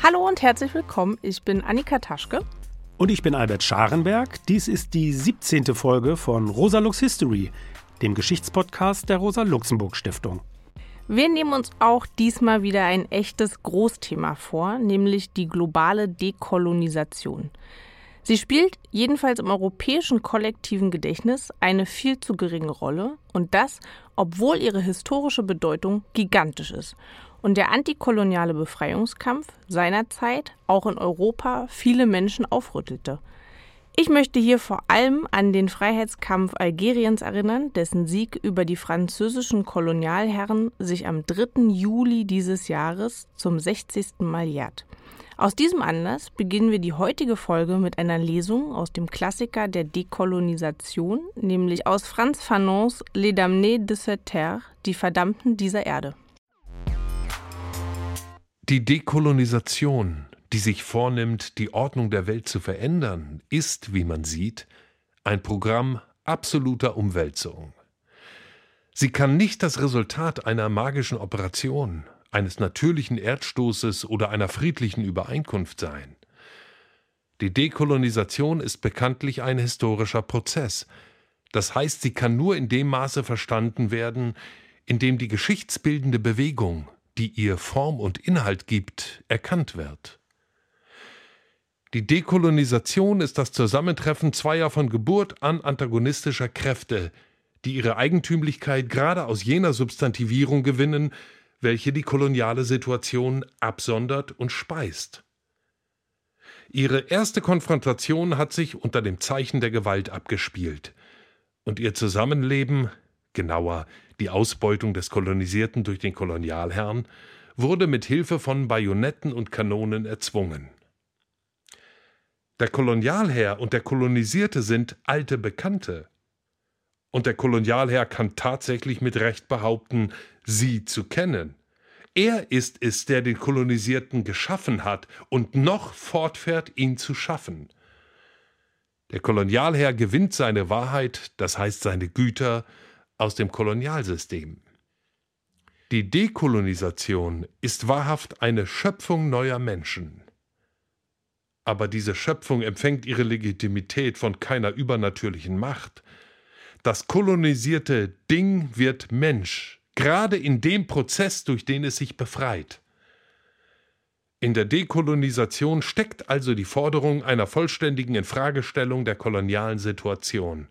Hallo und herzlich willkommen. Ich bin Annika Taschke. Und ich bin Albert Scharenberg. Dies ist die 17. Folge von Rosa Lux History, dem Geschichtspodcast der Rosa Luxemburg Stiftung. Wir nehmen uns auch diesmal wieder ein echtes Großthema vor, nämlich die globale Dekolonisation. Sie spielt jedenfalls im europäischen kollektiven Gedächtnis eine viel zu geringe Rolle und das, obwohl ihre historische Bedeutung gigantisch ist und der antikoloniale Befreiungskampf seinerzeit auch in Europa viele Menschen aufrüttelte. Ich möchte hier vor allem an den Freiheitskampf Algeriens erinnern, dessen Sieg über die französischen Kolonialherren sich am 3. Juli dieses Jahres zum 60. Mal jährt. Aus diesem Anlass beginnen wir die heutige Folge mit einer Lesung aus dem Klassiker der Dekolonisation, nämlich aus Franz Fanons Les Damnés de cette Terre, die Verdammten dieser Erde. Die Dekolonisation, die sich vornimmt, die Ordnung der Welt zu verändern, ist, wie man sieht, ein Programm absoluter Umwälzung. Sie kann nicht das Resultat einer magischen Operation, eines natürlichen Erdstoßes oder einer friedlichen Übereinkunft sein. Die Dekolonisation ist bekanntlich ein historischer Prozess. Das heißt, sie kann nur in dem Maße verstanden werden, in dem die geschichtsbildende Bewegung, die ihr Form und Inhalt gibt, erkannt wird. Die Dekolonisation ist das Zusammentreffen zweier von Geburt an antagonistischer Kräfte, die ihre Eigentümlichkeit gerade aus jener Substantivierung gewinnen, welche die koloniale Situation absondert und speist. Ihre erste Konfrontation hat sich unter dem Zeichen der Gewalt abgespielt, und ihr Zusammenleben, genauer die Ausbeutung des Kolonisierten durch den Kolonialherrn, wurde mit Hilfe von Bajonetten und Kanonen erzwungen. Der Kolonialherr und der Kolonisierte sind alte Bekannte. Und der Kolonialherr kann tatsächlich mit Recht behaupten, sie zu kennen. Er ist es, der den Kolonisierten geschaffen hat und noch fortfährt, ihn zu schaffen. Der Kolonialherr gewinnt seine Wahrheit, das heißt seine Güter, aus dem Kolonialsystem. Die Dekolonisation ist wahrhaft eine Schöpfung neuer Menschen. Aber diese Schöpfung empfängt ihre Legitimität von keiner übernatürlichen Macht. Das kolonisierte Ding wird Mensch, gerade in dem Prozess, durch den es sich befreit. In der Dekolonisation steckt also die Forderung einer vollständigen Infragestellung der kolonialen Situation.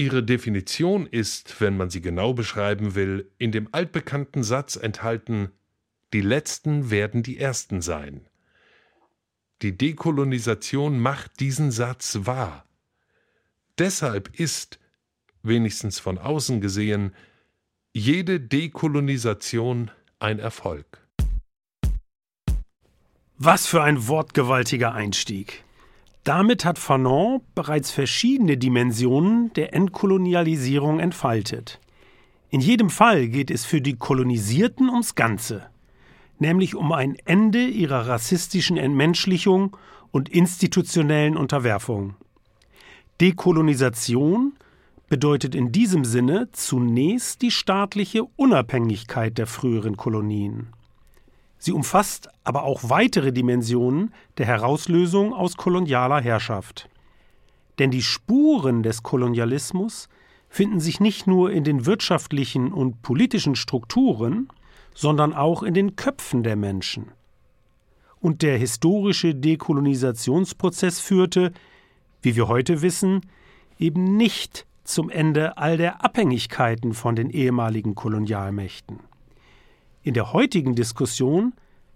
Ihre Definition ist, wenn man sie genau beschreiben will, in dem altbekannten Satz enthalten Die Letzten werden die Ersten sein. Die Dekolonisation macht diesen Satz wahr. Deshalb ist, wenigstens von außen gesehen, jede Dekolonisation ein Erfolg. Was für ein wortgewaltiger Einstieg. Damit hat Fanon bereits verschiedene Dimensionen der Entkolonialisierung entfaltet. In jedem Fall geht es für die Kolonisierten ums Ganze, nämlich um ein Ende ihrer rassistischen Entmenschlichung und institutionellen Unterwerfung. Dekolonisation bedeutet in diesem Sinne zunächst die staatliche Unabhängigkeit der früheren Kolonien. Sie umfasst aber auch weitere Dimensionen der Herauslösung aus kolonialer Herrschaft. Denn die Spuren des Kolonialismus finden sich nicht nur in den wirtschaftlichen und politischen Strukturen, sondern auch in den Köpfen der Menschen. Und der historische Dekolonisationsprozess führte, wie wir heute wissen, eben nicht zum Ende all der Abhängigkeiten von den ehemaligen Kolonialmächten. In der heutigen Diskussion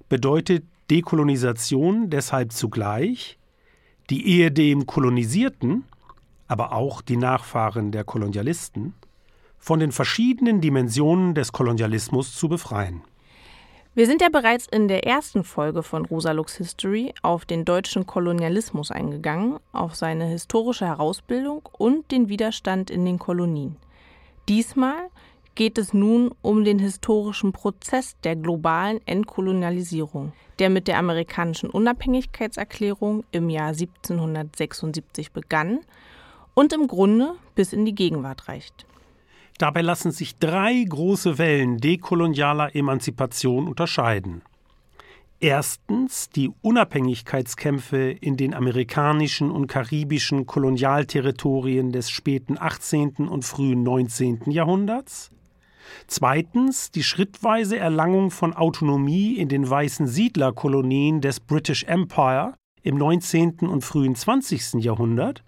bedeutet Dekolonisation deshalb zugleich die Ehe dem Kolonisierten, aber auch die Nachfahren der Kolonialisten, von den verschiedenen Dimensionen des Kolonialismus zu befreien. Wir sind ja bereits in der ersten Folge von Rosa Lux History auf den deutschen Kolonialismus eingegangen, auf seine historische Herausbildung und den Widerstand in den Kolonien. Diesmal geht es nun um den historischen Prozess der globalen Entkolonialisierung, der mit der amerikanischen Unabhängigkeitserklärung im Jahr 1776 begann und im Grunde bis in die Gegenwart reicht. Dabei lassen sich drei große Wellen dekolonialer Emanzipation unterscheiden. Erstens die Unabhängigkeitskämpfe in den amerikanischen und karibischen Kolonialterritorien des späten 18. und frühen 19. Jahrhunderts. Zweitens die schrittweise Erlangung von Autonomie in den weißen Siedlerkolonien des British Empire im 19. und frühen 20. Jahrhundert.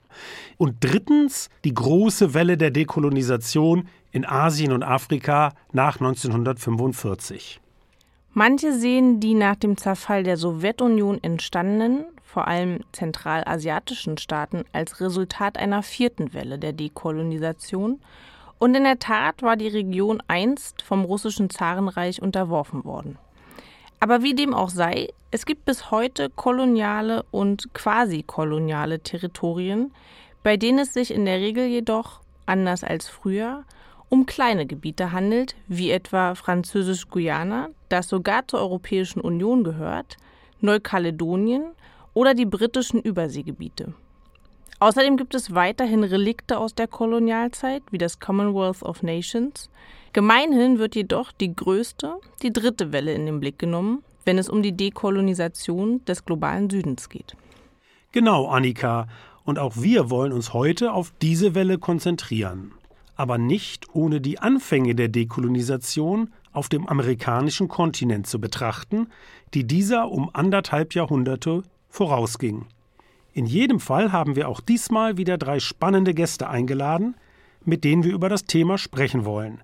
Und drittens die große Welle der Dekolonisation in Asien und Afrika nach 1945. Manche sehen die nach dem Zerfall der Sowjetunion entstandenen, vor allem zentralasiatischen Staaten als Resultat einer vierten Welle der Dekolonisation. Und in der Tat war die Region einst vom russischen Zarenreich unterworfen worden. Aber wie dem auch sei, es gibt bis heute koloniale und quasi-koloniale Territorien, bei denen es sich in der Regel jedoch, anders als früher, um kleine Gebiete handelt, wie etwa Französisch-Guyana, das sogar zur Europäischen Union gehört, Neukaledonien oder die britischen Überseegebiete. Außerdem gibt es weiterhin Relikte aus der Kolonialzeit, wie das Commonwealth of Nations. Gemeinhin wird jedoch die größte, die dritte Welle in den Blick genommen, wenn es um die Dekolonisation des globalen Südens geht. Genau, Annika. Und auch wir wollen uns heute auf diese Welle konzentrieren aber nicht ohne die Anfänge der Dekolonisation auf dem amerikanischen Kontinent zu betrachten, die dieser um anderthalb Jahrhunderte vorausging. In jedem Fall haben wir auch diesmal wieder drei spannende Gäste eingeladen, mit denen wir über das Thema sprechen wollen,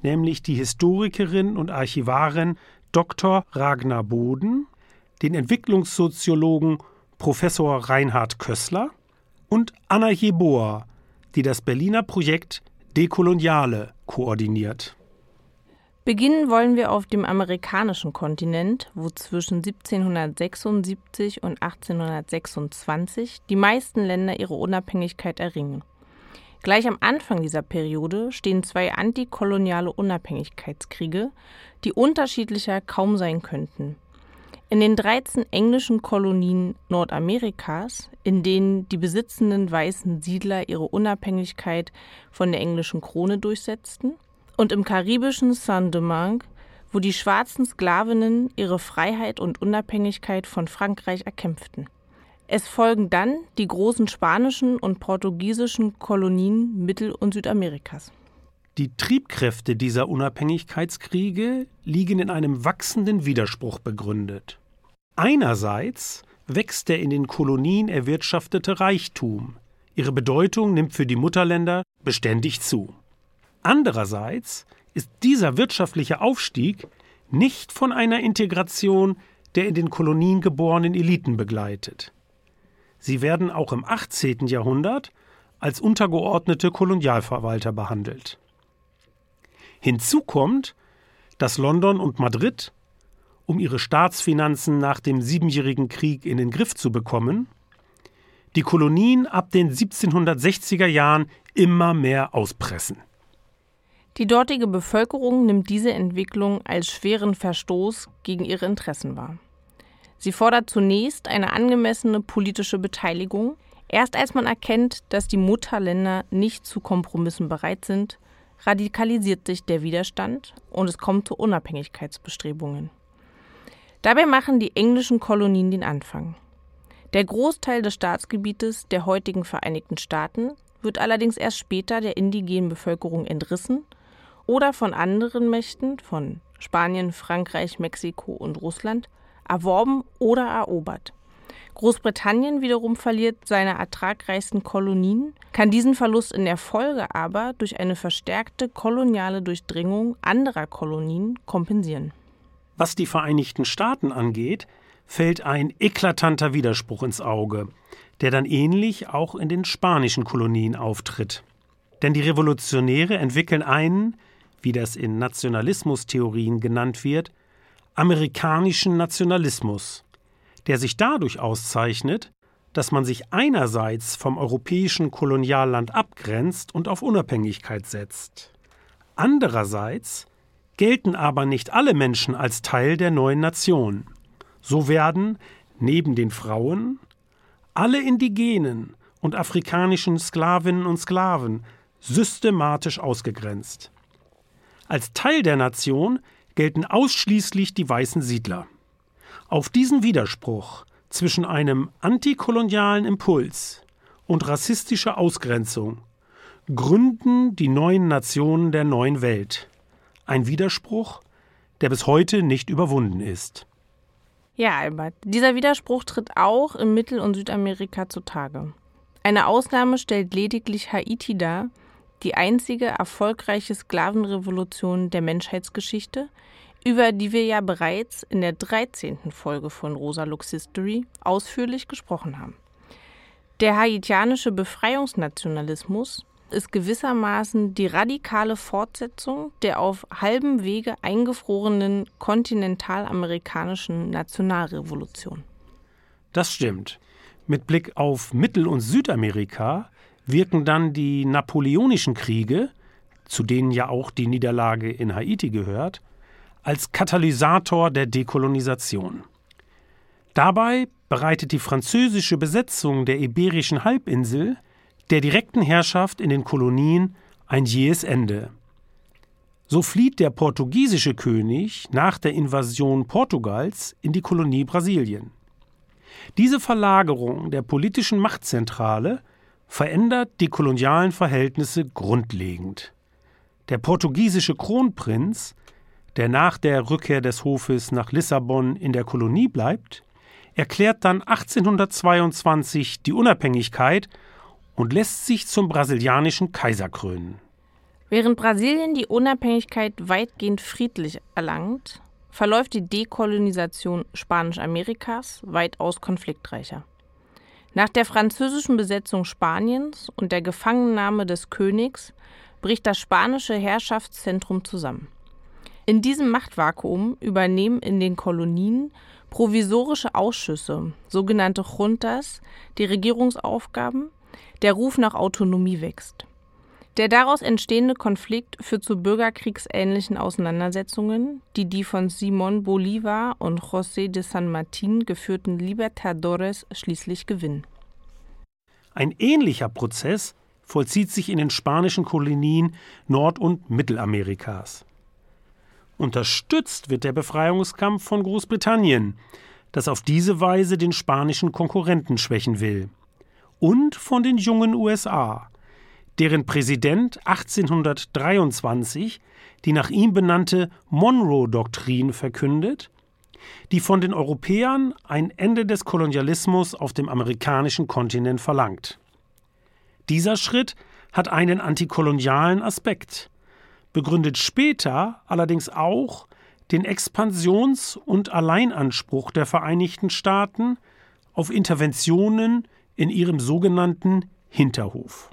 nämlich die Historikerin und Archivarin Dr. Ragnar Boden, den Entwicklungssoziologen Professor Reinhard Kössler und Anna Jeboa, die das Berliner Projekt Dekoloniale koordiniert. Beginnen wollen wir auf dem amerikanischen Kontinent, wo zwischen 1776 und 1826 die meisten Länder ihre Unabhängigkeit erringen. Gleich am Anfang dieser Periode stehen zwei antikoloniale Unabhängigkeitskriege, die unterschiedlicher kaum sein könnten. In den 13 englischen Kolonien Nordamerikas, in denen die besitzenden weißen Siedler ihre Unabhängigkeit von der englischen Krone durchsetzten, und im karibischen Saint-Domingue, wo die schwarzen Sklavinnen ihre Freiheit und Unabhängigkeit von Frankreich erkämpften. Es folgen dann die großen spanischen und portugiesischen Kolonien Mittel- und Südamerikas. Die Triebkräfte dieser Unabhängigkeitskriege liegen in einem wachsenden Widerspruch begründet. Einerseits wächst der in den Kolonien erwirtschaftete Reichtum. Ihre Bedeutung nimmt für die Mutterländer beständig zu. Andererseits ist dieser wirtschaftliche Aufstieg nicht von einer Integration der in den Kolonien geborenen Eliten begleitet. Sie werden auch im 18. Jahrhundert als untergeordnete Kolonialverwalter behandelt. Hinzu kommt, dass London und Madrid um ihre Staatsfinanzen nach dem Siebenjährigen Krieg in den Griff zu bekommen, die Kolonien ab den 1760er Jahren immer mehr auspressen. Die dortige Bevölkerung nimmt diese Entwicklung als schweren Verstoß gegen ihre Interessen wahr. Sie fordert zunächst eine angemessene politische Beteiligung. Erst als man erkennt, dass die Mutterländer nicht zu Kompromissen bereit sind, radikalisiert sich der Widerstand und es kommt zu Unabhängigkeitsbestrebungen. Dabei machen die englischen Kolonien den Anfang. Der Großteil des Staatsgebietes der heutigen Vereinigten Staaten wird allerdings erst später der indigenen Bevölkerung entrissen oder von anderen Mächten, von Spanien, Frankreich, Mexiko und Russland, erworben oder erobert. Großbritannien wiederum verliert seine ertragreichsten Kolonien, kann diesen Verlust in der Folge aber durch eine verstärkte koloniale Durchdringung anderer Kolonien kompensieren. Was die Vereinigten Staaten angeht, fällt ein eklatanter Widerspruch ins Auge, der dann ähnlich auch in den spanischen Kolonien auftritt. Denn die Revolutionäre entwickeln einen, wie das in Nationalismustheorien genannt wird, amerikanischen Nationalismus, der sich dadurch auszeichnet, dass man sich einerseits vom europäischen Kolonialland abgrenzt und auf Unabhängigkeit setzt, andererseits gelten aber nicht alle Menschen als Teil der neuen Nation. So werden, neben den Frauen, alle indigenen und afrikanischen Sklavinnen und Sklaven systematisch ausgegrenzt. Als Teil der Nation gelten ausschließlich die weißen Siedler. Auf diesen Widerspruch zwischen einem antikolonialen Impuls und rassistischer Ausgrenzung gründen die neuen Nationen der neuen Welt. Ein Widerspruch, der bis heute nicht überwunden ist. Ja, Albert, dieser Widerspruch tritt auch in Mittel- und Südamerika zutage. Eine Ausnahme stellt lediglich Haiti dar, die einzige erfolgreiche Sklavenrevolution der Menschheitsgeschichte, über die wir ja bereits in der 13. Folge von Rosa Lux History ausführlich gesprochen haben. Der haitianische Befreiungsnationalismus ist gewissermaßen die radikale Fortsetzung der auf halbem Wege eingefrorenen kontinentalamerikanischen Nationalrevolution. Das stimmt. Mit Blick auf Mittel- und Südamerika wirken dann die Napoleonischen Kriege, zu denen ja auch die Niederlage in Haiti gehört, als Katalysator der Dekolonisation. Dabei bereitet die französische Besetzung der iberischen Halbinsel der direkten Herrschaft in den Kolonien ein jähes Ende. So flieht der portugiesische König nach der Invasion Portugals in die Kolonie Brasilien. Diese Verlagerung der politischen Machtzentrale verändert die kolonialen Verhältnisse grundlegend. Der portugiesische Kronprinz, der nach der Rückkehr des Hofes nach Lissabon in der Kolonie bleibt, erklärt dann 1822 die Unabhängigkeit und lässt sich zum brasilianischen Kaiser krönen. Während Brasilien die Unabhängigkeit weitgehend friedlich erlangt, verläuft die Dekolonisation Spanisch-Amerikas weitaus konfliktreicher. Nach der französischen Besetzung Spaniens und der Gefangennahme des Königs bricht das spanische Herrschaftszentrum zusammen. In diesem Machtvakuum übernehmen in den Kolonien provisorische Ausschüsse, sogenannte Juntas, die Regierungsaufgaben, der Ruf nach Autonomie wächst. Der daraus entstehende Konflikt führt zu bürgerkriegsähnlichen Auseinandersetzungen, die die von Simón Bolívar und José de San Martín geführten Libertadores schließlich gewinnen. Ein ähnlicher Prozess vollzieht sich in den spanischen Kolonien Nord- und Mittelamerikas. Unterstützt wird der Befreiungskampf von Großbritannien, das auf diese Weise den spanischen Konkurrenten schwächen will, und von den jungen USA, deren Präsident 1823 die nach ihm benannte Monroe-Doktrin verkündet, die von den Europäern ein Ende des Kolonialismus auf dem amerikanischen Kontinent verlangt. Dieser Schritt hat einen antikolonialen Aspekt, begründet später allerdings auch den Expansions- und Alleinanspruch der Vereinigten Staaten auf Interventionen in ihrem sogenannten Hinterhof.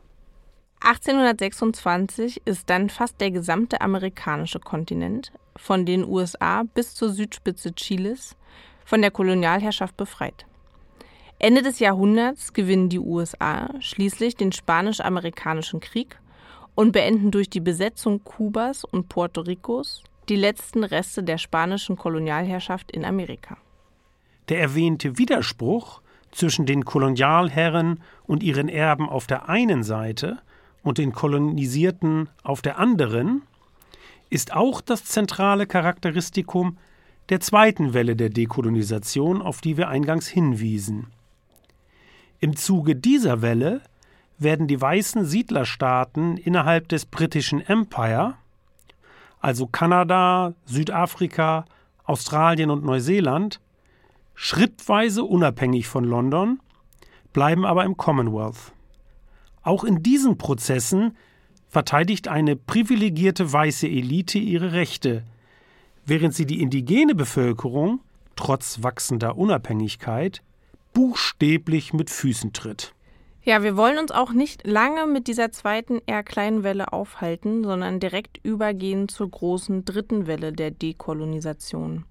1826 ist dann fast der gesamte amerikanische Kontinent, von den USA bis zur Südspitze Chiles, von der Kolonialherrschaft befreit. Ende des Jahrhunderts gewinnen die USA schließlich den Spanisch-Amerikanischen Krieg und beenden durch die Besetzung Kubas und Puerto Ricos die letzten Reste der spanischen Kolonialherrschaft in Amerika. Der erwähnte Widerspruch zwischen den Kolonialherren und ihren Erben auf der einen Seite und den Kolonisierten auf der anderen, ist auch das zentrale Charakteristikum der zweiten Welle der Dekolonisation, auf die wir eingangs hinwiesen. Im Zuge dieser Welle werden die weißen Siedlerstaaten innerhalb des britischen Empire, also Kanada, Südafrika, Australien und Neuseeland, schrittweise unabhängig von London, bleiben aber im Commonwealth. Auch in diesen Prozessen verteidigt eine privilegierte weiße Elite ihre Rechte, während sie die indigene Bevölkerung, trotz wachsender Unabhängigkeit, buchstäblich mit Füßen tritt. Ja, wir wollen uns auch nicht lange mit dieser zweiten eher kleinen Welle aufhalten, sondern direkt übergehen zur großen dritten Welle der Dekolonisation.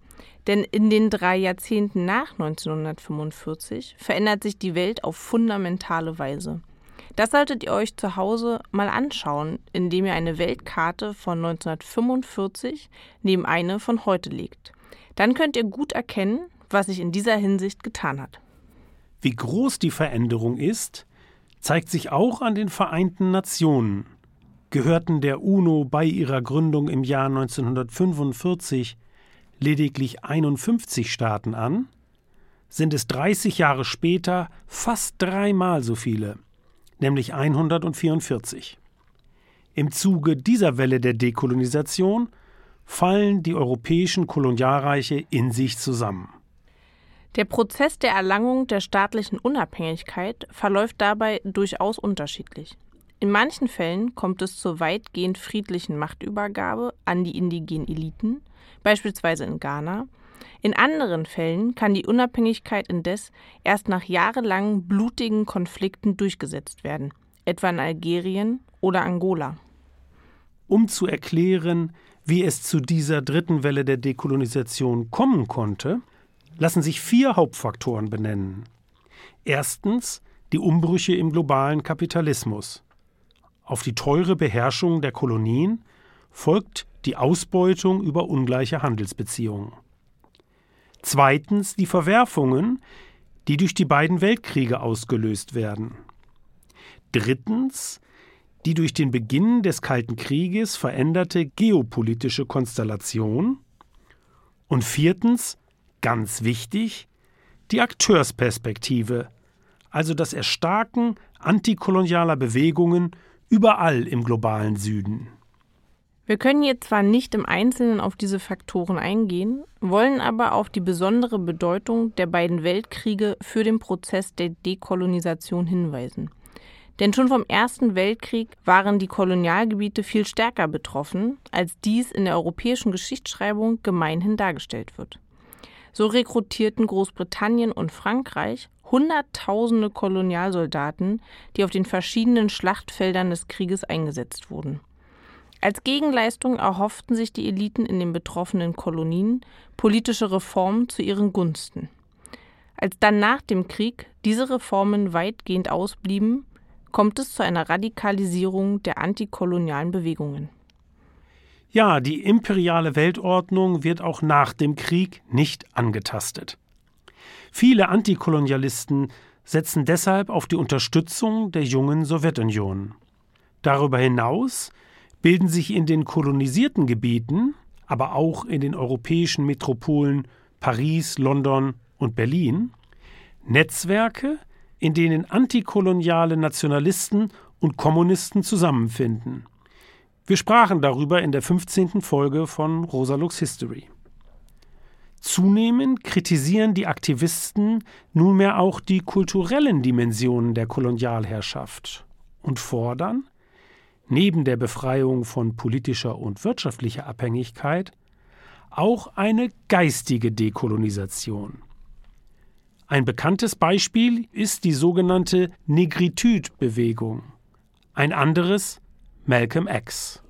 Denn in den drei Jahrzehnten nach 1945 verändert sich die Welt auf fundamentale Weise. Das solltet ihr euch zu Hause mal anschauen, indem ihr eine Weltkarte von 1945 neben eine von heute legt. Dann könnt ihr gut erkennen, was sich in dieser Hinsicht getan hat. Wie groß die Veränderung ist, zeigt sich auch an den Vereinten Nationen. Gehörten der UNO bei ihrer Gründung im Jahr 1945 lediglich 51 Staaten an, sind es 30 Jahre später fast dreimal so viele, nämlich 144. Im Zuge dieser Welle der Dekolonisation fallen die europäischen Kolonialreiche in sich zusammen. Der Prozess der Erlangung der staatlichen Unabhängigkeit verläuft dabei durchaus unterschiedlich. In manchen Fällen kommt es zur weitgehend friedlichen Machtübergabe an die indigenen Eliten, beispielsweise in Ghana. In anderen Fällen kann die Unabhängigkeit indes erst nach jahrelangen blutigen Konflikten durchgesetzt werden, etwa in Algerien oder Angola. Um zu erklären, wie es zu dieser dritten Welle der Dekolonisation kommen konnte, lassen sich vier Hauptfaktoren benennen. Erstens die Umbrüche im globalen Kapitalismus. Auf die teure Beherrschung der Kolonien folgt die Ausbeutung über ungleiche Handelsbeziehungen. Zweitens die Verwerfungen, die durch die beiden Weltkriege ausgelöst werden. Drittens die durch den Beginn des Kalten Krieges veränderte geopolitische Konstellation. Und viertens Ganz wichtig, die Akteursperspektive, also das Erstarken antikolonialer Bewegungen überall im globalen Süden. Wir können hier zwar nicht im Einzelnen auf diese Faktoren eingehen, wollen aber auf die besondere Bedeutung der beiden Weltkriege für den Prozess der Dekolonisation hinweisen. Denn schon vom Ersten Weltkrieg waren die Kolonialgebiete viel stärker betroffen, als dies in der europäischen Geschichtsschreibung gemeinhin dargestellt wird. So rekrutierten Großbritannien und Frankreich Hunderttausende Kolonialsoldaten, die auf den verschiedenen Schlachtfeldern des Krieges eingesetzt wurden. Als Gegenleistung erhofften sich die Eliten in den betroffenen Kolonien politische Reformen zu ihren Gunsten. Als dann nach dem Krieg diese Reformen weitgehend ausblieben, kommt es zu einer Radikalisierung der antikolonialen Bewegungen. Ja, die imperiale Weltordnung wird auch nach dem Krieg nicht angetastet. Viele Antikolonialisten setzen deshalb auf die Unterstützung der jungen Sowjetunion. Darüber hinaus bilden sich in den kolonisierten Gebieten, aber auch in den europäischen Metropolen Paris, London und Berlin Netzwerke, in denen antikoloniale Nationalisten und Kommunisten zusammenfinden. Wir sprachen darüber in der 15. Folge von Rosalux History. Zunehmend kritisieren die Aktivisten nunmehr auch die kulturellen Dimensionen der Kolonialherrschaft und fordern, neben der Befreiung von politischer und wirtschaftlicher Abhängigkeit, auch eine geistige Dekolonisation. Ein bekanntes Beispiel ist die sogenannte Negritude-Bewegung. Ein anderes Malcolm X.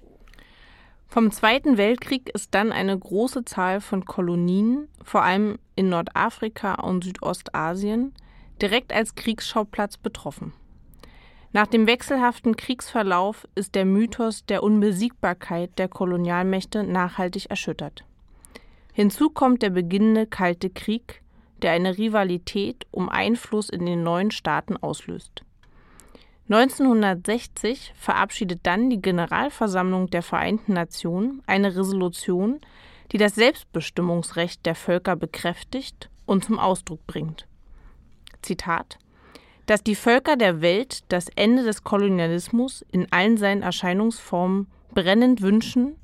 Vom Zweiten Weltkrieg ist dann eine große Zahl von Kolonien, vor allem in Nordafrika und Südostasien, direkt als Kriegsschauplatz betroffen. Nach dem wechselhaften Kriegsverlauf ist der Mythos der Unbesiegbarkeit der Kolonialmächte nachhaltig erschüttert. Hinzu kommt der beginnende Kalte Krieg, der eine Rivalität um Einfluss in den neuen Staaten auslöst. 1960 verabschiedet dann die Generalversammlung der Vereinten Nationen eine Resolution, die das Selbstbestimmungsrecht der Völker bekräftigt und zum Ausdruck bringt. Zitat dass die Völker der Welt das Ende des Kolonialismus in allen seinen Erscheinungsformen brennend wünschen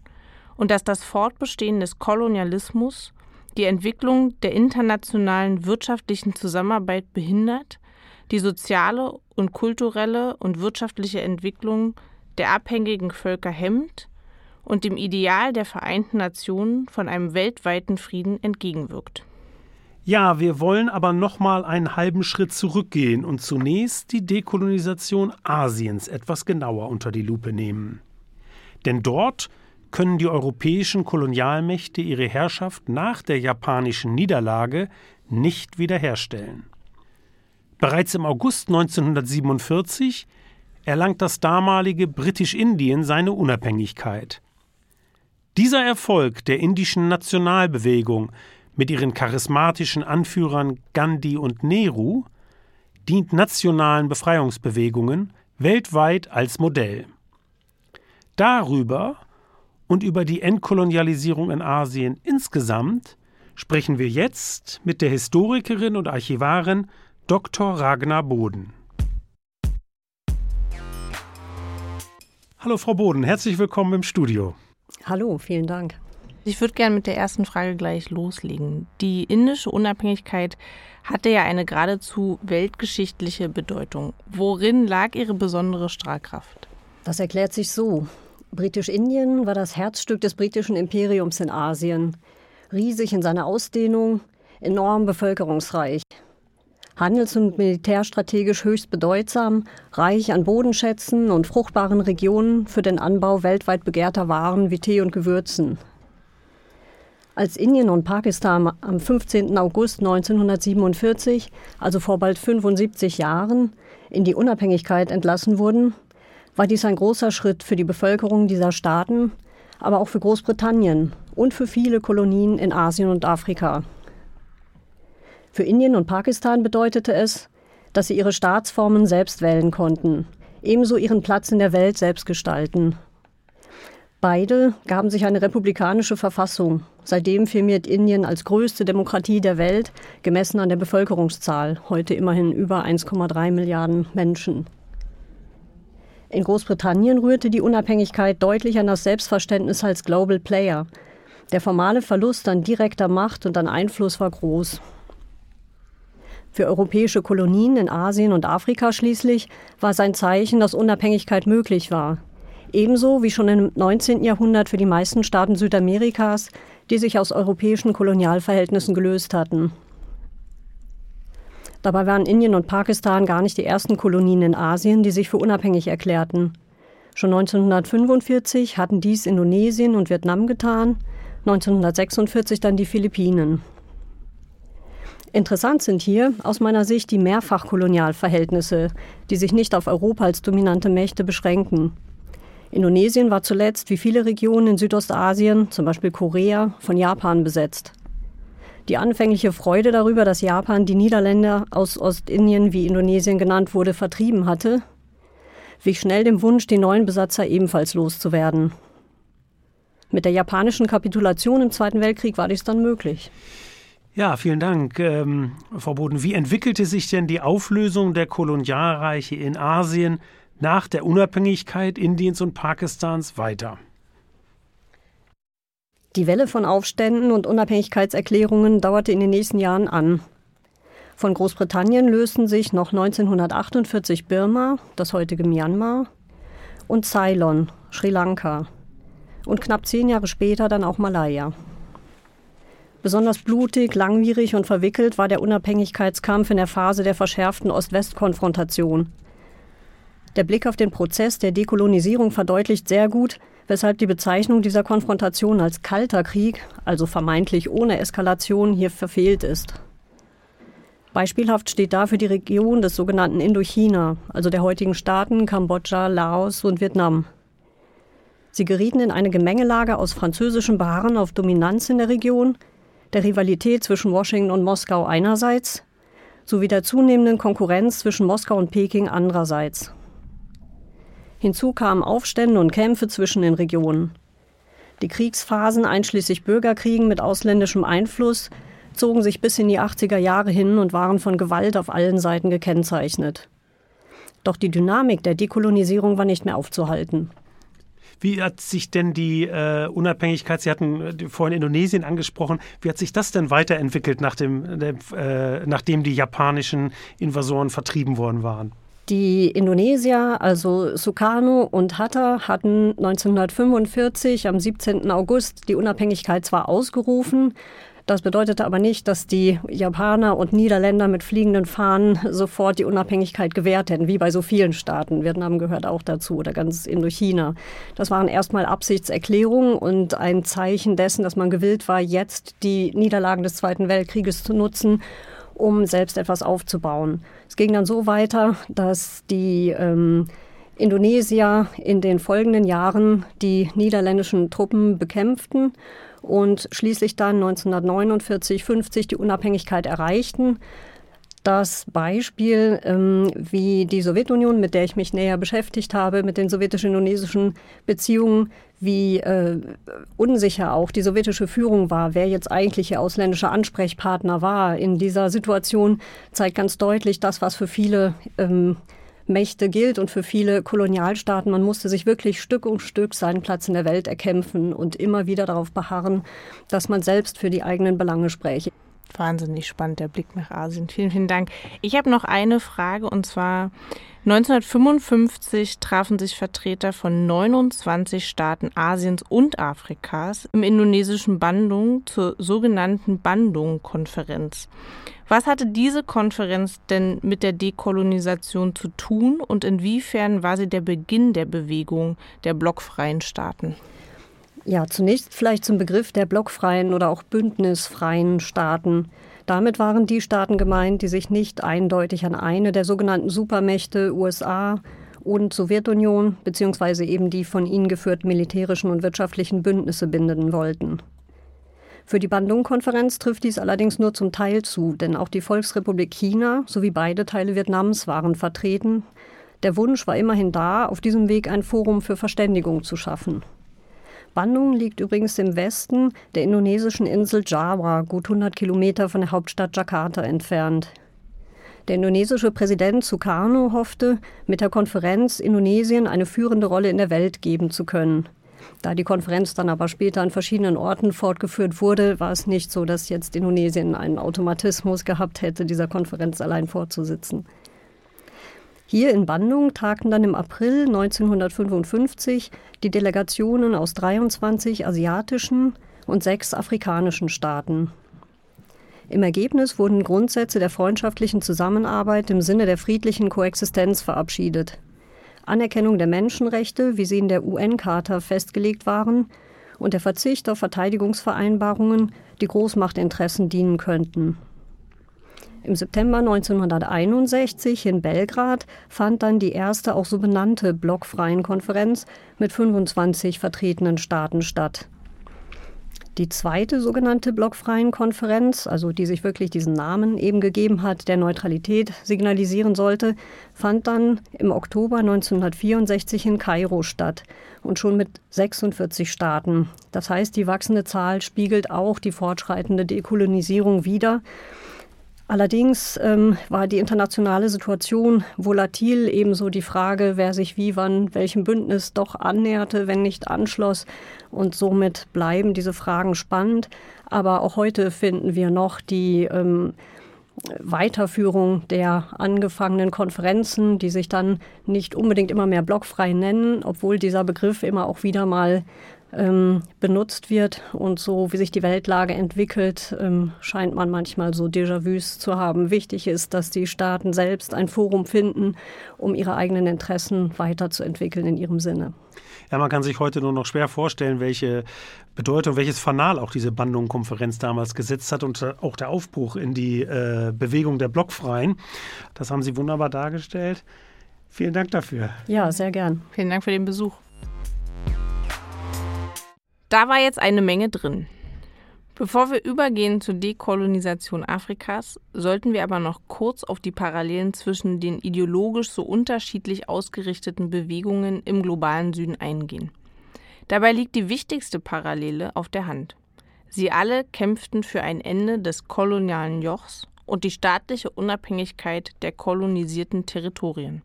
und dass das Fortbestehen des Kolonialismus die Entwicklung der internationalen wirtschaftlichen Zusammenarbeit behindert die soziale und kulturelle und wirtschaftliche Entwicklung der abhängigen Völker hemmt und dem Ideal der Vereinten Nationen von einem weltweiten Frieden entgegenwirkt. Ja, wir wollen aber noch mal einen halben Schritt zurückgehen und zunächst die Dekolonisation Asiens etwas genauer unter die Lupe nehmen. Denn dort können die europäischen Kolonialmächte ihre Herrschaft nach der japanischen Niederlage nicht wiederherstellen. Bereits im August 1947 erlangt das damalige Britisch-Indien seine Unabhängigkeit. Dieser Erfolg der indischen Nationalbewegung mit ihren charismatischen Anführern Gandhi und Nehru dient nationalen Befreiungsbewegungen weltweit als Modell. Darüber und über die Entkolonialisierung in Asien insgesamt sprechen wir jetzt mit der Historikerin und Archivarin Dr. Ragnar Boden. Hallo Frau Boden, herzlich willkommen im Studio. Hallo, vielen Dank. Ich würde gerne mit der ersten Frage gleich loslegen. Die indische Unabhängigkeit hatte ja eine geradezu weltgeschichtliche Bedeutung. Worin lag ihre besondere Strahlkraft? Das erklärt sich so. Britisch-Indien war das Herzstück des britischen Imperiums in Asien. Riesig in seiner Ausdehnung, enorm bevölkerungsreich. Handels- und militärstrategisch höchst bedeutsam, reich an Bodenschätzen und fruchtbaren Regionen für den Anbau weltweit begehrter Waren wie Tee und Gewürzen. Als Indien und Pakistan am 15. August 1947, also vor bald 75 Jahren, in die Unabhängigkeit entlassen wurden, war dies ein großer Schritt für die Bevölkerung dieser Staaten, aber auch für Großbritannien und für viele Kolonien in Asien und Afrika. Für Indien und Pakistan bedeutete es, dass sie ihre Staatsformen selbst wählen konnten, ebenso ihren Platz in der Welt selbst gestalten. Beide gaben sich eine republikanische Verfassung. Seitdem firmiert Indien als größte Demokratie der Welt, gemessen an der Bevölkerungszahl, heute immerhin über 1,3 Milliarden Menschen. In Großbritannien rührte die Unabhängigkeit deutlich an das Selbstverständnis als Global Player. Der formale Verlust an direkter Macht und an Einfluss war groß. Für europäische Kolonien in Asien und Afrika schließlich war es ein Zeichen, dass Unabhängigkeit möglich war. Ebenso wie schon im 19. Jahrhundert für die meisten Staaten Südamerikas, die sich aus europäischen Kolonialverhältnissen gelöst hatten. Dabei waren Indien und Pakistan gar nicht die ersten Kolonien in Asien, die sich für unabhängig erklärten. Schon 1945 hatten dies Indonesien und Vietnam getan, 1946 dann die Philippinen. Interessant sind hier aus meiner Sicht die Mehrfachkolonialverhältnisse, die sich nicht auf Europa als dominante Mächte beschränken. Indonesien war zuletzt, wie viele Regionen in Südostasien, zum Beispiel Korea, von Japan besetzt. Die anfängliche Freude darüber, dass Japan die Niederländer aus Ostindien, wie Indonesien genannt wurde, vertrieben hatte, wich schnell dem Wunsch, die neuen Besatzer ebenfalls loszuwerden. Mit der japanischen Kapitulation im Zweiten Weltkrieg war dies dann möglich. Ja, vielen Dank, ähm, Frau Boden. Wie entwickelte sich denn die Auflösung der Kolonialreiche in Asien nach der Unabhängigkeit Indiens und Pakistans weiter? Die Welle von Aufständen und Unabhängigkeitserklärungen dauerte in den nächsten Jahren an. Von Großbritannien lösten sich noch 1948 Birma, das heutige Myanmar, und Ceylon, Sri Lanka, und knapp zehn Jahre später dann auch Malaya. Besonders blutig, langwierig und verwickelt war der Unabhängigkeitskampf in der Phase der verschärften Ost-West-Konfrontation, der Blick auf den Prozess der Dekolonisierung verdeutlicht sehr gut, weshalb die Bezeichnung dieser Konfrontation als kalter Krieg, also vermeintlich ohne Eskalation, hier verfehlt ist. Beispielhaft steht dafür die Region des sogenannten Indochina, also der heutigen Staaten Kambodscha, Laos und Vietnam. Sie gerieten in eine Gemengelage aus französischem Beharren auf Dominanz in der Region, der Rivalität zwischen Washington und Moskau einerseits, sowie der zunehmenden Konkurrenz zwischen Moskau und Peking andererseits. Hinzu kamen Aufstände und Kämpfe zwischen den Regionen. Die Kriegsphasen einschließlich Bürgerkriegen mit ausländischem Einfluss zogen sich bis in die 80er Jahre hin und waren von Gewalt auf allen Seiten gekennzeichnet. Doch die Dynamik der Dekolonisierung war nicht mehr aufzuhalten. Wie hat sich denn die äh, Unabhängigkeit, Sie hatten äh, vorhin Indonesien angesprochen, wie hat sich das denn weiterentwickelt, nachdem, äh, nachdem die japanischen Invasoren vertrieben worden waren? Die Indonesier, also Sukarno und Hatta, hatten 1945 am 17. August die Unabhängigkeit zwar ausgerufen, das bedeutete aber nicht, dass die Japaner und Niederländer mit fliegenden Fahnen sofort die Unabhängigkeit gewährt hätten, wie bei so vielen Staaten. Vietnam gehört auch dazu oder ganz Indochina. Das waren erstmal Absichtserklärungen und ein Zeichen dessen, dass man gewillt war, jetzt die Niederlagen des Zweiten Weltkrieges zu nutzen, um selbst etwas aufzubauen. Es ging dann so weiter, dass die ähm, Indonesier in den folgenden Jahren die niederländischen Truppen bekämpften und schließlich dann 1949, 50 die Unabhängigkeit erreichten. Das Beispiel, ähm, wie die Sowjetunion, mit der ich mich näher beschäftigt habe, mit den sowjetisch-indonesischen Beziehungen, wie äh, unsicher auch die sowjetische Führung war, wer jetzt eigentlich ihr ausländischer Ansprechpartner war in dieser Situation, zeigt ganz deutlich das, was für viele ähm, Mächte gilt und für viele Kolonialstaaten. Man musste sich wirklich Stück um Stück seinen Platz in der Welt erkämpfen und immer wieder darauf beharren, dass man selbst für die eigenen Belange spräche. Wahnsinnig spannend, der Blick nach Asien. Vielen, vielen Dank. Ich habe noch eine Frage und zwar 1955 trafen sich Vertreter von 29 Staaten Asiens und Afrikas im indonesischen Bandung zur sogenannten Bandung-Konferenz. Was hatte diese Konferenz denn mit der Dekolonisation zu tun und inwiefern war sie der Beginn der Bewegung der blockfreien Staaten? Ja, zunächst vielleicht zum Begriff der blockfreien oder auch bündnisfreien Staaten. Damit waren die Staaten gemeint, die sich nicht eindeutig an eine der sogenannten Supermächte USA und Sowjetunion beziehungsweise eben die von ihnen geführten militärischen und wirtschaftlichen Bündnisse binden wollten. Für die Bandung-Konferenz trifft dies allerdings nur zum Teil zu, denn auch die Volksrepublik China sowie beide Teile Vietnams waren vertreten. Der Wunsch war immerhin da, auf diesem Weg ein Forum für Verständigung zu schaffen. Bandung liegt übrigens im Westen der indonesischen Insel Java, gut 100 Kilometer von der Hauptstadt Jakarta entfernt. Der indonesische Präsident Sukarno hoffte, mit der Konferenz Indonesien eine führende Rolle in der Welt geben zu können. Da die Konferenz dann aber später an verschiedenen Orten fortgeführt wurde, war es nicht so, dass jetzt Indonesien einen Automatismus gehabt hätte, dieser Konferenz allein vorzusitzen. Hier in Bandung tagten dann im April 1955 die Delegationen aus 23 asiatischen und sechs afrikanischen Staaten. Im Ergebnis wurden Grundsätze der freundschaftlichen Zusammenarbeit im Sinne der friedlichen Koexistenz verabschiedet. Anerkennung der Menschenrechte, wie sie in der UN-Charta festgelegt waren, und der Verzicht auf Verteidigungsvereinbarungen, die Großmachtinteressen dienen könnten. Im September 1961 in Belgrad fand dann die erste auch so benannte blockfreien Konferenz mit 25 vertretenen Staaten statt. Die zweite sogenannte blockfreien Konferenz, also die sich wirklich diesen Namen eben gegeben hat, der Neutralität signalisieren sollte, fand dann im Oktober 1964 in Kairo statt und schon mit 46 Staaten. Das heißt, die wachsende Zahl spiegelt auch die fortschreitende Dekolonisierung wider. Allerdings ähm, war die internationale Situation volatil, ebenso die Frage, wer sich wie wann welchem Bündnis doch annäherte, wenn nicht anschloss. Und somit bleiben diese Fragen spannend. Aber auch heute finden wir noch die ähm, Weiterführung der angefangenen Konferenzen, die sich dann nicht unbedingt immer mehr blockfrei nennen, obwohl dieser Begriff immer auch wieder mal ähm, benutzt wird. Und so wie sich die Weltlage entwickelt, ähm, scheint man manchmal so Déjà-vus zu haben. Wichtig ist, dass die Staaten selbst ein Forum finden, um ihre eigenen Interessen weiterzuentwickeln in ihrem Sinne. Ja, man kann sich heute nur noch schwer vorstellen, welche Bedeutung, welches Fanal auch diese Bandung-Konferenz damals gesetzt hat und äh, auch der Aufbruch in die äh, Bewegung der Blockfreien. Das haben Sie wunderbar dargestellt. Vielen Dank dafür. Ja, sehr gern. Vielen Dank für den Besuch. Da war jetzt eine Menge drin. Bevor wir übergehen zur Dekolonisation Afrikas, sollten wir aber noch kurz auf die Parallelen zwischen den ideologisch so unterschiedlich ausgerichteten Bewegungen im globalen Süden eingehen. Dabei liegt die wichtigste Parallele auf der Hand. Sie alle kämpften für ein Ende des kolonialen Jochs und die staatliche Unabhängigkeit der kolonisierten Territorien.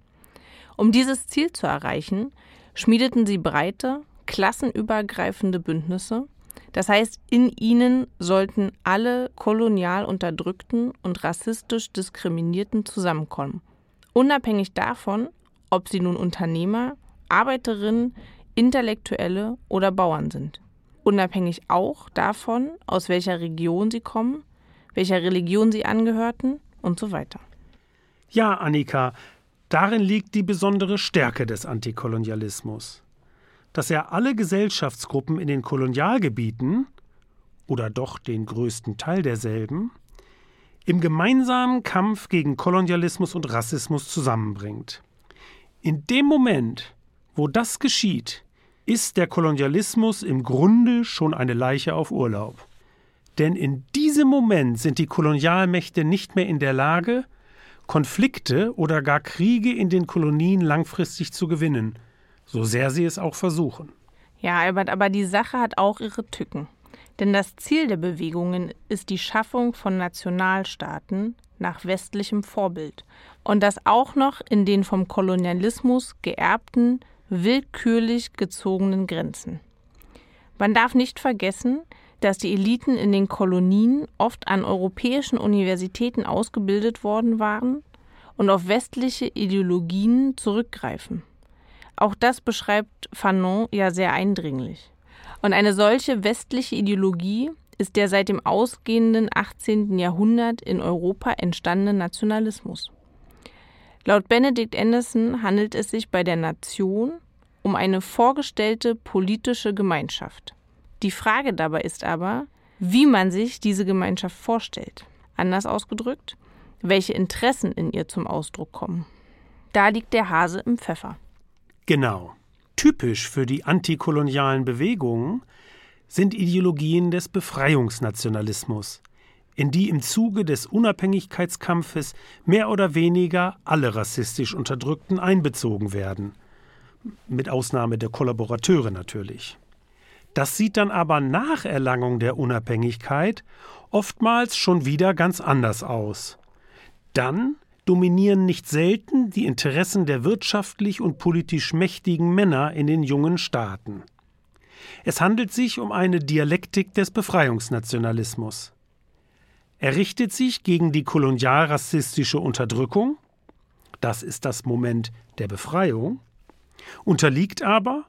Um dieses Ziel zu erreichen, schmiedeten sie breite, klassenübergreifende Bündnisse. Das heißt, in ihnen sollten alle kolonial unterdrückten und rassistisch diskriminierten zusammenkommen. Unabhängig davon, ob sie nun Unternehmer, Arbeiterinnen, Intellektuelle oder Bauern sind. Unabhängig auch davon, aus welcher Region sie kommen, welcher Religion sie angehörten und so weiter. Ja, Annika, darin liegt die besondere Stärke des Antikolonialismus dass er alle Gesellschaftsgruppen in den Kolonialgebieten oder doch den größten Teil derselben im gemeinsamen Kampf gegen Kolonialismus und Rassismus zusammenbringt. In dem Moment, wo das geschieht, ist der Kolonialismus im Grunde schon eine Leiche auf Urlaub. Denn in diesem Moment sind die Kolonialmächte nicht mehr in der Lage, Konflikte oder gar Kriege in den Kolonien langfristig zu gewinnen, so sehr sie es auch versuchen. Ja, Albert, aber die Sache hat auch ihre Tücken. Denn das Ziel der Bewegungen ist die Schaffung von Nationalstaaten nach westlichem Vorbild. Und das auch noch in den vom Kolonialismus geerbten, willkürlich gezogenen Grenzen. Man darf nicht vergessen, dass die Eliten in den Kolonien oft an europäischen Universitäten ausgebildet worden waren und auf westliche Ideologien zurückgreifen. Auch das beschreibt Fanon ja sehr eindringlich. Und eine solche westliche Ideologie ist der seit dem ausgehenden 18. Jahrhundert in Europa entstandene Nationalismus. Laut Benedict Anderson handelt es sich bei der Nation um eine vorgestellte politische Gemeinschaft. Die Frage dabei ist aber, wie man sich diese Gemeinschaft vorstellt. Anders ausgedrückt, welche Interessen in ihr zum Ausdruck kommen. Da liegt der Hase im Pfeffer. Genau. Typisch für die antikolonialen Bewegungen sind Ideologien des Befreiungsnationalismus, in die im Zuge des Unabhängigkeitskampfes mehr oder weniger alle rassistisch Unterdrückten einbezogen werden. Mit Ausnahme der Kollaborateure natürlich. Das sieht dann aber nach Erlangung der Unabhängigkeit oftmals schon wieder ganz anders aus. Dann dominieren nicht selten die Interessen der wirtschaftlich und politisch mächtigen Männer in den jungen Staaten. Es handelt sich um eine Dialektik des Befreiungsnationalismus. Er richtet sich gegen die kolonialrassistische Unterdrückung, das ist das Moment der Befreiung, unterliegt aber,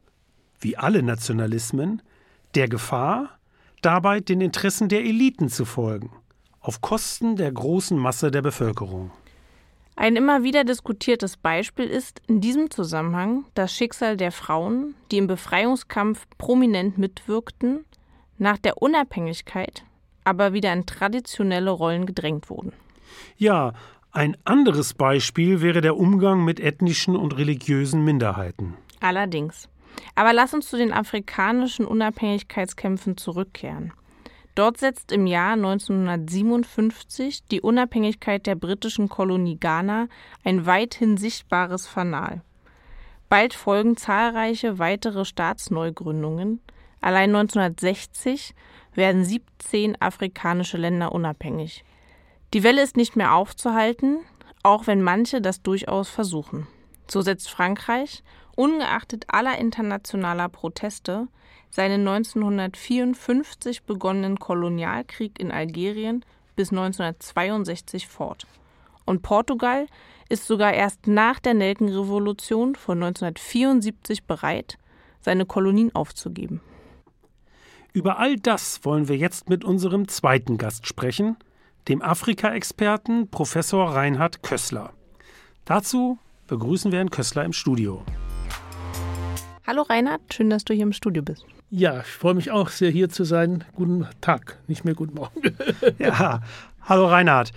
wie alle Nationalismen, der Gefahr, dabei den Interessen der Eliten zu folgen, auf Kosten der großen Masse der Bevölkerung. Ein immer wieder diskutiertes Beispiel ist in diesem Zusammenhang das Schicksal der Frauen, die im Befreiungskampf prominent mitwirkten, nach der Unabhängigkeit aber wieder in traditionelle Rollen gedrängt wurden. Ja, ein anderes Beispiel wäre der Umgang mit ethnischen und religiösen Minderheiten. Allerdings. Aber lass uns zu den afrikanischen Unabhängigkeitskämpfen zurückkehren. Dort setzt im Jahr 1957 die Unabhängigkeit der britischen Kolonie Ghana ein weithin sichtbares Fanal. Bald folgen zahlreiche weitere Staatsneugründungen. Allein 1960 werden 17 afrikanische Länder unabhängig. Die Welle ist nicht mehr aufzuhalten, auch wenn manche das durchaus versuchen. So setzt Frankreich, ungeachtet aller internationaler Proteste, seinen 1954 begonnenen Kolonialkrieg in Algerien bis 1962 fort. Und Portugal ist sogar erst nach der Nelkenrevolution von 1974 bereit, seine Kolonien aufzugeben. Über all das wollen wir jetzt mit unserem zweiten Gast sprechen, dem Afrika-Experten Professor Reinhard Kössler. Dazu begrüßen wir Herrn Kössler im Studio. Hallo Reinhard, schön, dass du hier im Studio bist. Ja, ich freue mich auch sehr, hier zu sein. Guten Tag, nicht mehr guten Morgen. ja, hallo Reinhard.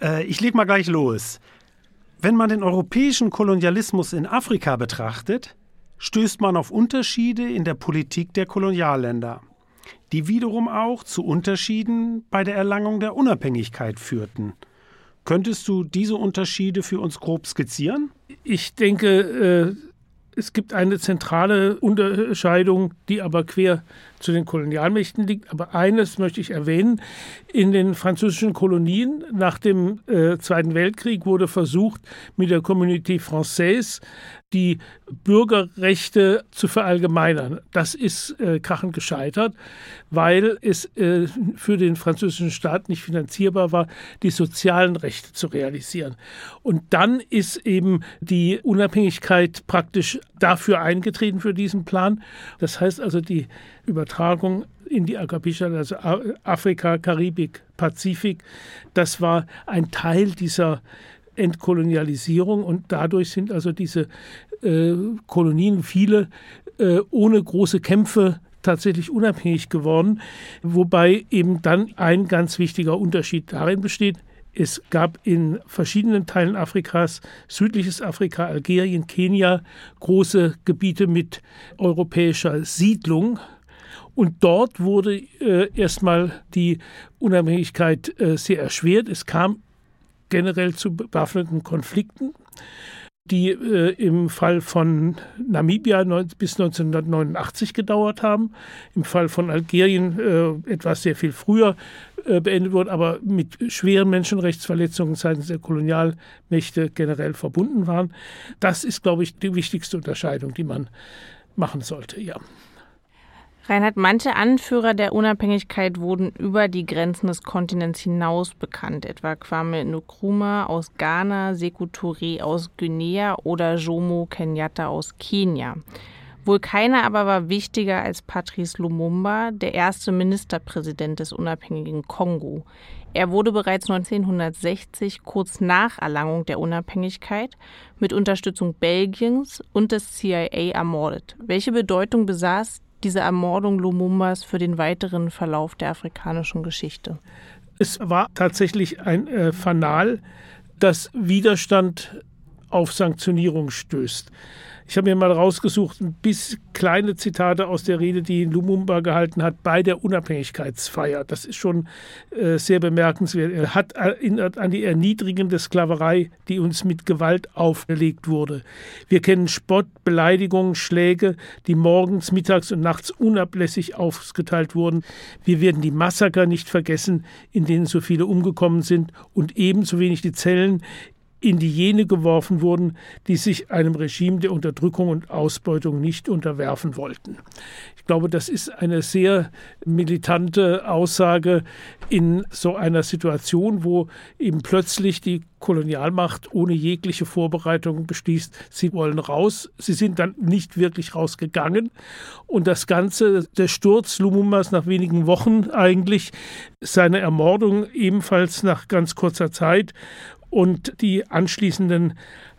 Äh, ich leg mal gleich los. Wenn man den europäischen Kolonialismus in Afrika betrachtet, stößt man auf Unterschiede in der Politik der Kolonialländer, die wiederum auch zu Unterschieden bei der Erlangung der Unabhängigkeit führten. Könntest du diese Unterschiede für uns grob skizzieren? Ich denke, äh es gibt eine zentrale Unterscheidung, die aber quer zu den Kolonialmächten liegt. Aber eines möchte ich erwähnen. In den französischen Kolonien nach dem äh, Zweiten Weltkrieg wurde versucht, mit der Communauté Française die Bürgerrechte zu verallgemeinern. Das ist äh, krachend gescheitert, weil es äh, für den französischen Staat nicht finanzierbar war, die sozialen Rechte zu realisieren. Und dann ist eben die Unabhängigkeit praktisch dafür eingetreten für diesen Plan. Das heißt also die Übertragung in die Agapische, also Afrika, Karibik, Pazifik, das war ein Teil dieser Entkolonialisierung und dadurch sind also diese äh, Kolonien, viele äh, ohne große Kämpfe tatsächlich unabhängig geworden, wobei eben dann ein ganz wichtiger Unterschied darin besteht, es gab in verschiedenen Teilen Afrikas, südliches Afrika, Algerien, Kenia, große Gebiete mit europäischer Siedlung. Und dort wurde äh, erstmal die Unabhängigkeit äh, sehr erschwert. Es kam generell zu bewaffneten Konflikten die äh, im Fall von Namibia bis 1989 gedauert haben, im Fall von Algerien äh, etwas sehr viel früher äh, beendet wurde, aber mit schweren Menschenrechtsverletzungen seitens der Kolonialmächte generell verbunden waren. Das ist, glaube ich, die wichtigste Unterscheidung, die man machen sollte, ja. Reinhard, manche Anführer der Unabhängigkeit wurden über die Grenzen des Kontinents hinaus bekannt, etwa Kwame Nkrumah aus Ghana, Sekou Touré aus Guinea oder Jomo Kenyatta aus Kenia. Wohl keiner aber war wichtiger als Patrice Lumumba, der erste Ministerpräsident des unabhängigen Kongo. Er wurde bereits 1960, kurz nach Erlangung der Unabhängigkeit, mit Unterstützung Belgiens und des CIA ermordet. Welche Bedeutung besaß diese Ermordung Lumumbas für den weiteren Verlauf der afrikanischen Geschichte? Es war tatsächlich ein äh, Fanal, das Widerstand auf Sanktionierung stößt. Ich habe mir mal rausgesucht, ein bisschen kleine Zitate aus der Rede, die Lumumba gehalten hat bei der Unabhängigkeitsfeier. Das ist schon äh, sehr bemerkenswert. Er hat erinnert an die erniedrigende Sklaverei, die uns mit Gewalt auferlegt wurde. Wir kennen Spott, Beleidigungen, Schläge, die morgens, mittags und nachts unablässig ausgeteilt wurden. Wir werden die Massaker nicht vergessen, in denen so viele umgekommen sind und ebenso wenig die Zellen, in die jene geworfen wurden, die sich einem Regime der Unterdrückung und Ausbeutung nicht unterwerfen wollten. Ich glaube, das ist eine sehr militante Aussage in so einer Situation, wo eben plötzlich die Kolonialmacht ohne jegliche Vorbereitung beschließt, sie wollen raus. Sie sind dann nicht wirklich rausgegangen. Und das Ganze, der Sturz Lumumbas nach wenigen Wochen eigentlich, seine Ermordung ebenfalls nach ganz kurzer Zeit und die anschließenden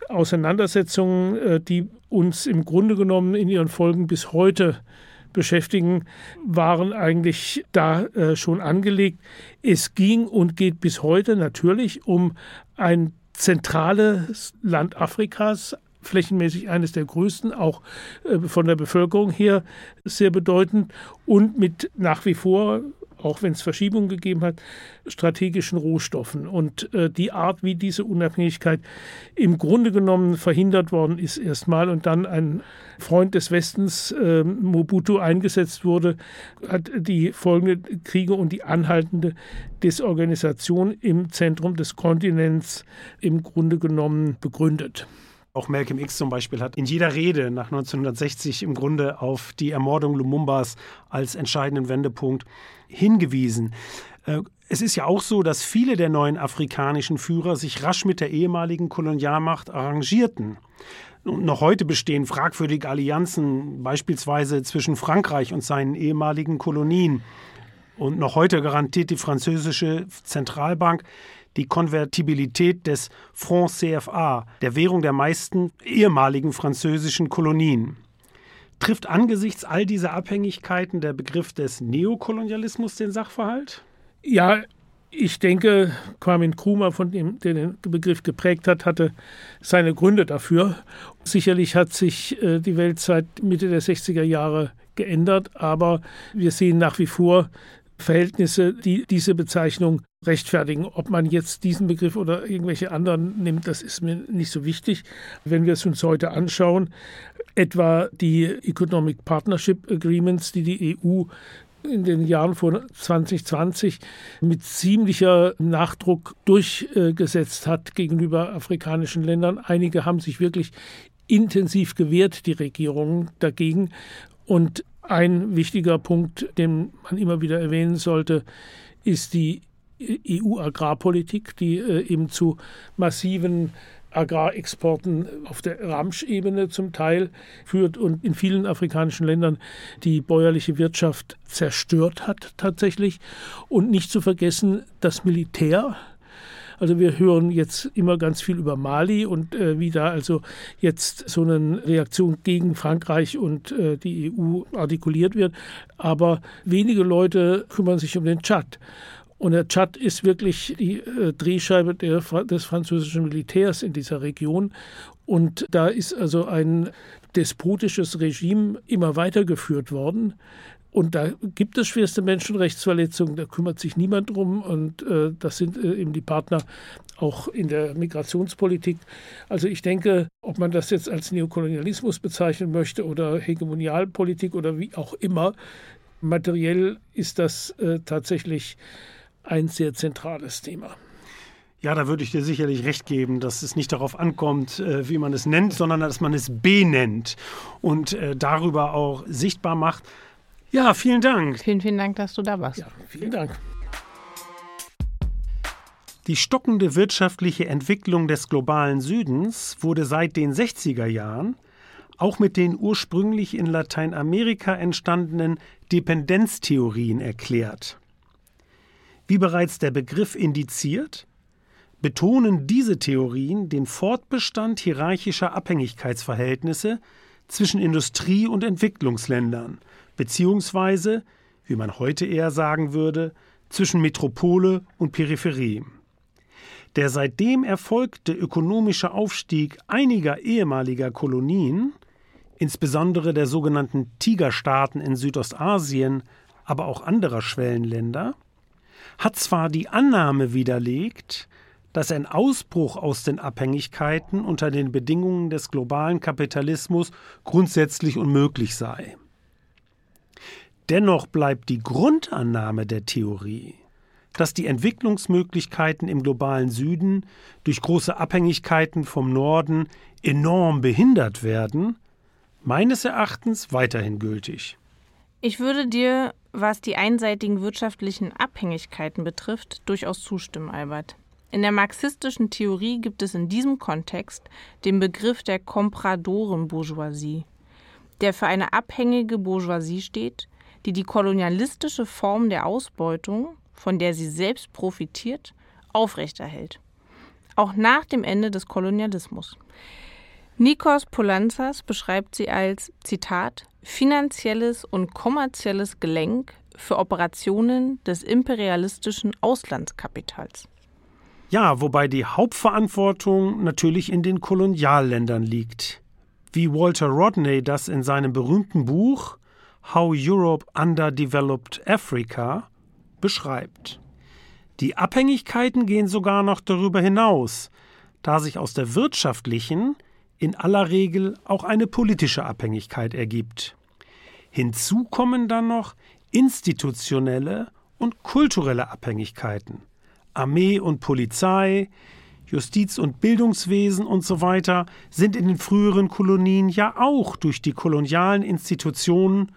Auseinandersetzungen, äh, die uns im Grunde genommen in ihren Folgen bis heute beschäftigen, waren eigentlich da äh, schon angelegt. Es ging und geht bis heute natürlich um ein zentrales Land Afrikas, flächenmäßig eines der größten, auch äh, von der Bevölkerung her sehr bedeutend und mit nach wie vor auch wenn es Verschiebungen gegeben hat, strategischen Rohstoffen. Und äh, die Art, wie diese Unabhängigkeit im Grunde genommen verhindert worden ist, erstmal und dann ein Freund des Westens, äh, Mobutu, eingesetzt wurde, hat die folgenden Kriege und die anhaltende Desorganisation im Zentrum des Kontinents im Grunde genommen begründet. Auch Malcolm X zum Beispiel hat in jeder Rede nach 1960 im Grunde auf die Ermordung Lumumbas als entscheidenden Wendepunkt hingewiesen. Äh, es ist ja auch so, dass viele der neuen afrikanischen Führer sich rasch mit der ehemaligen Kolonialmacht arrangierten. Und noch heute bestehen fragwürdige Allianzen, beispielsweise zwischen Frankreich und seinen ehemaligen Kolonien. Und noch heute garantiert die französische Zentralbank die Konvertibilität des Franc CFA, der Währung der meisten ehemaligen französischen Kolonien. Trifft angesichts all dieser Abhängigkeiten der Begriff des Neokolonialismus den Sachverhalt? Ja, ich denke, Kwame Nkrumah, von dem der den Begriff geprägt hat, hatte seine Gründe dafür. Sicherlich hat sich äh, die Welt seit Mitte der 60er Jahre geändert, aber wir sehen nach wie vor Verhältnisse, die diese Bezeichnung rechtfertigen. Ob man jetzt diesen Begriff oder irgendwelche anderen nimmt, das ist mir nicht so wichtig. Wenn wir es uns heute anschauen, etwa die Economic Partnership Agreements, die die EU in den Jahren vor 2020 mit ziemlicher Nachdruck durchgesetzt hat gegenüber afrikanischen Ländern. Einige haben sich wirklich intensiv gewehrt, die Regierungen dagegen. Und ein wichtiger Punkt, den man immer wieder erwähnen sollte, ist die EU-Agrarpolitik, die äh, eben zu massiven Agrarexporten auf der Ramsch-Ebene zum Teil führt und in vielen afrikanischen Ländern die bäuerliche Wirtschaft zerstört hat tatsächlich. Und nicht zu vergessen das Militär, also wir hören jetzt immer ganz viel über Mali und äh, wie da also jetzt so eine Reaktion gegen Frankreich und äh, die EU artikuliert wird. Aber wenige Leute kümmern sich um den Tschad. Und der Tschad ist wirklich die äh, Drehscheibe der, des französischen Militärs in dieser Region. Und da ist also ein despotisches Regime immer weitergeführt worden, Und da gibt es schwerste Menschenrechtsverletzungen, da kümmert sich niemand drum. Und äh, das sind äh, eben die Partner auch in der Migrationspolitik. Also ich denke, ob man das jetzt als Neokolonialismus bezeichnen möchte oder Hegemonialpolitik oder wie auch immer, materiell ist das äh, tatsächlich ein sehr zentrales Thema. Ja, da würde ich dir sicherlich recht geben, dass es nicht darauf ankommt, äh, wie man es nennt, sondern dass man es benennt und äh, darüber auch sichtbar macht. Ja, vielen Dank. Vielen, vielen Dank, dass du da warst. Ja, vielen Dank. Die stockende wirtschaftliche Entwicklung des globalen Südens wurde seit den 60er Jahren auch mit den ursprünglich in Lateinamerika entstandenen Dependenztheorien erklärt. Wie bereits der Begriff indiziert, betonen diese Theorien den Fortbestand hierarchischer Abhängigkeitsverhältnisse zwischen Industrie- und Entwicklungsländern, beziehungsweise, wie man heute eher sagen würde, zwischen Metropole und Peripherie. Der seitdem erfolgte ökonomische Aufstieg einiger ehemaliger Kolonien, insbesondere der sogenannten Tigerstaaten in Südostasien, aber auch anderer Schwellenländer, hat zwar die Annahme widerlegt, dass ein Ausbruch aus den Abhängigkeiten unter den Bedingungen des globalen Kapitalismus grundsätzlich unmöglich sei. Dennoch bleibt die Grundannahme der Theorie, dass die Entwicklungsmöglichkeiten im globalen Süden durch große Abhängigkeiten vom Norden enorm behindert werden, meines Erachtens weiterhin gültig. Ich würde dir, was die einseitigen wirtschaftlichen Abhängigkeiten betrifft, durchaus zustimmen, Albert. In der marxistischen Theorie gibt es in diesem Kontext den Begriff der Kompradoren-Bourgeoisie, der für eine abhängige Bourgeoisie steht, die die kolonialistische Form der Ausbeutung, von der sie selbst profitiert, aufrechterhält. Auch nach dem Ende des Kolonialismus. Nikos Poulantzas beschreibt sie als, Zitat, finanzielles und kommerzielles Gelenk für Operationen des imperialistischen Auslandskapitals. Ja, wobei die Hauptverantwortung natürlich in den Kolonialländern liegt. Wie Walter Rodney das in seinem berühmten Buch How Europe Underdeveloped Africa beschreibt. Die Abhängigkeiten gehen sogar noch darüber hinaus, da sich aus der wirtschaftlichen in aller Regel auch eine politische Abhängigkeit ergibt. Hinzu kommen dann noch institutionelle und kulturelle Abhängigkeiten. Armee und Polizei, Justiz- und Bildungswesen und so weiter sind in den früheren Kolonien ja auch durch die kolonialen Institutionen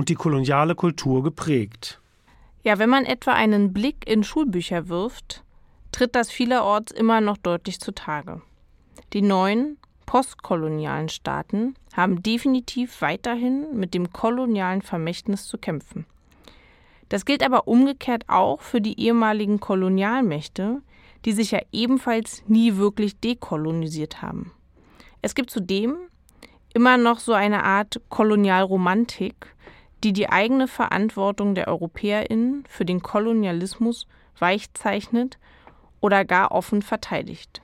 und die koloniale Kultur geprägt. Ja, wenn man etwa einen Blick in Schulbücher wirft, tritt das vielerorts immer noch deutlich zutage. Die neuen postkolonialen Staaten haben definitiv weiterhin mit dem kolonialen Vermächtnis zu kämpfen. Das gilt aber umgekehrt auch für die ehemaligen Kolonialmächte, die sich ja ebenfalls nie wirklich dekolonisiert haben. Es gibt zudem immer noch so eine Art Kolonialromantik, die die eigene Verantwortung der Europäerinnen für den Kolonialismus weichzeichnet oder gar offen verteidigt.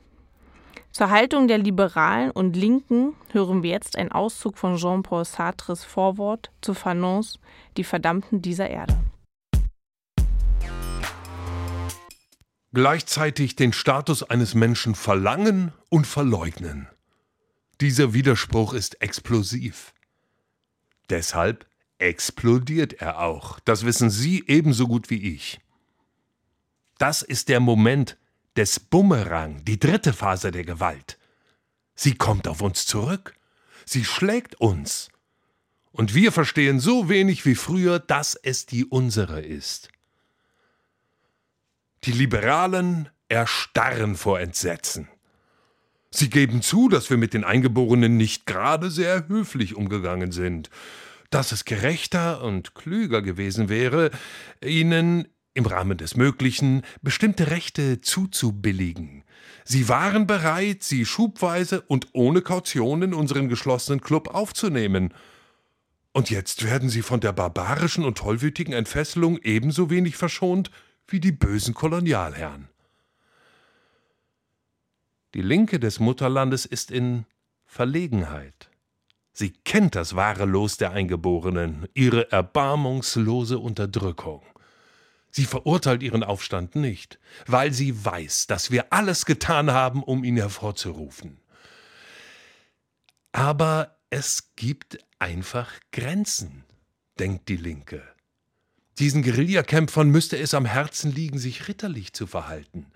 Zur Haltung der Liberalen und Linken hören wir jetzt einen Auszug von Jean-Paul Sartres Vorwort zu Fanons Die Verdammten dieser Erde. gleichzeitig den Status eines Menschen verlangen und verleugnen. Dieser Widerspruch ist explosiv. Deshalb explodiert er auch. Das wissen Sie ebenso gut wie ich. Das ist der Moment des Bumerang, die dritte Phase der Gewalt. Sie kommt auf uns zurück. Sie schlägt uns. Und wir verstehen so wenig wie früher, dass es die unsere ist. Die Liberalen erstarren vor Entsetzen. Sie geben zu, dass wir mit den Eingeborenen nicht gerade sehr höflich umgegangen sind, dass es gerechter und klüger gewesen wäre, ihnen im Rahmen des Möglichen bestimmte Rechte zuzubilligen. Sie waren bereit, sie schubweise und ohne Kaution in unseren geschlossenen Club aufzunehmen. Und jetzt werden sie von der barbarischen und tollwütigen Entfesselung ebenso wenig verschont wie die bösen Kolonialherren. Die Linke des Mutterlandes ist in Verlegenheit. Sie kennt das wahre Los der Eingeborenen, ihre erbarmungslose Unterdrückung. Sie verurteilt ihren Aufstand nicht, weil sie weiß, dass wir alles getan haben, um ihn hervorzurufen. Aber es gibt einfach Grenzen, denkt die Linke. Diesen Guerillakämpfern müsste es am Herzen liegen, sich ritterlich zu verhalten.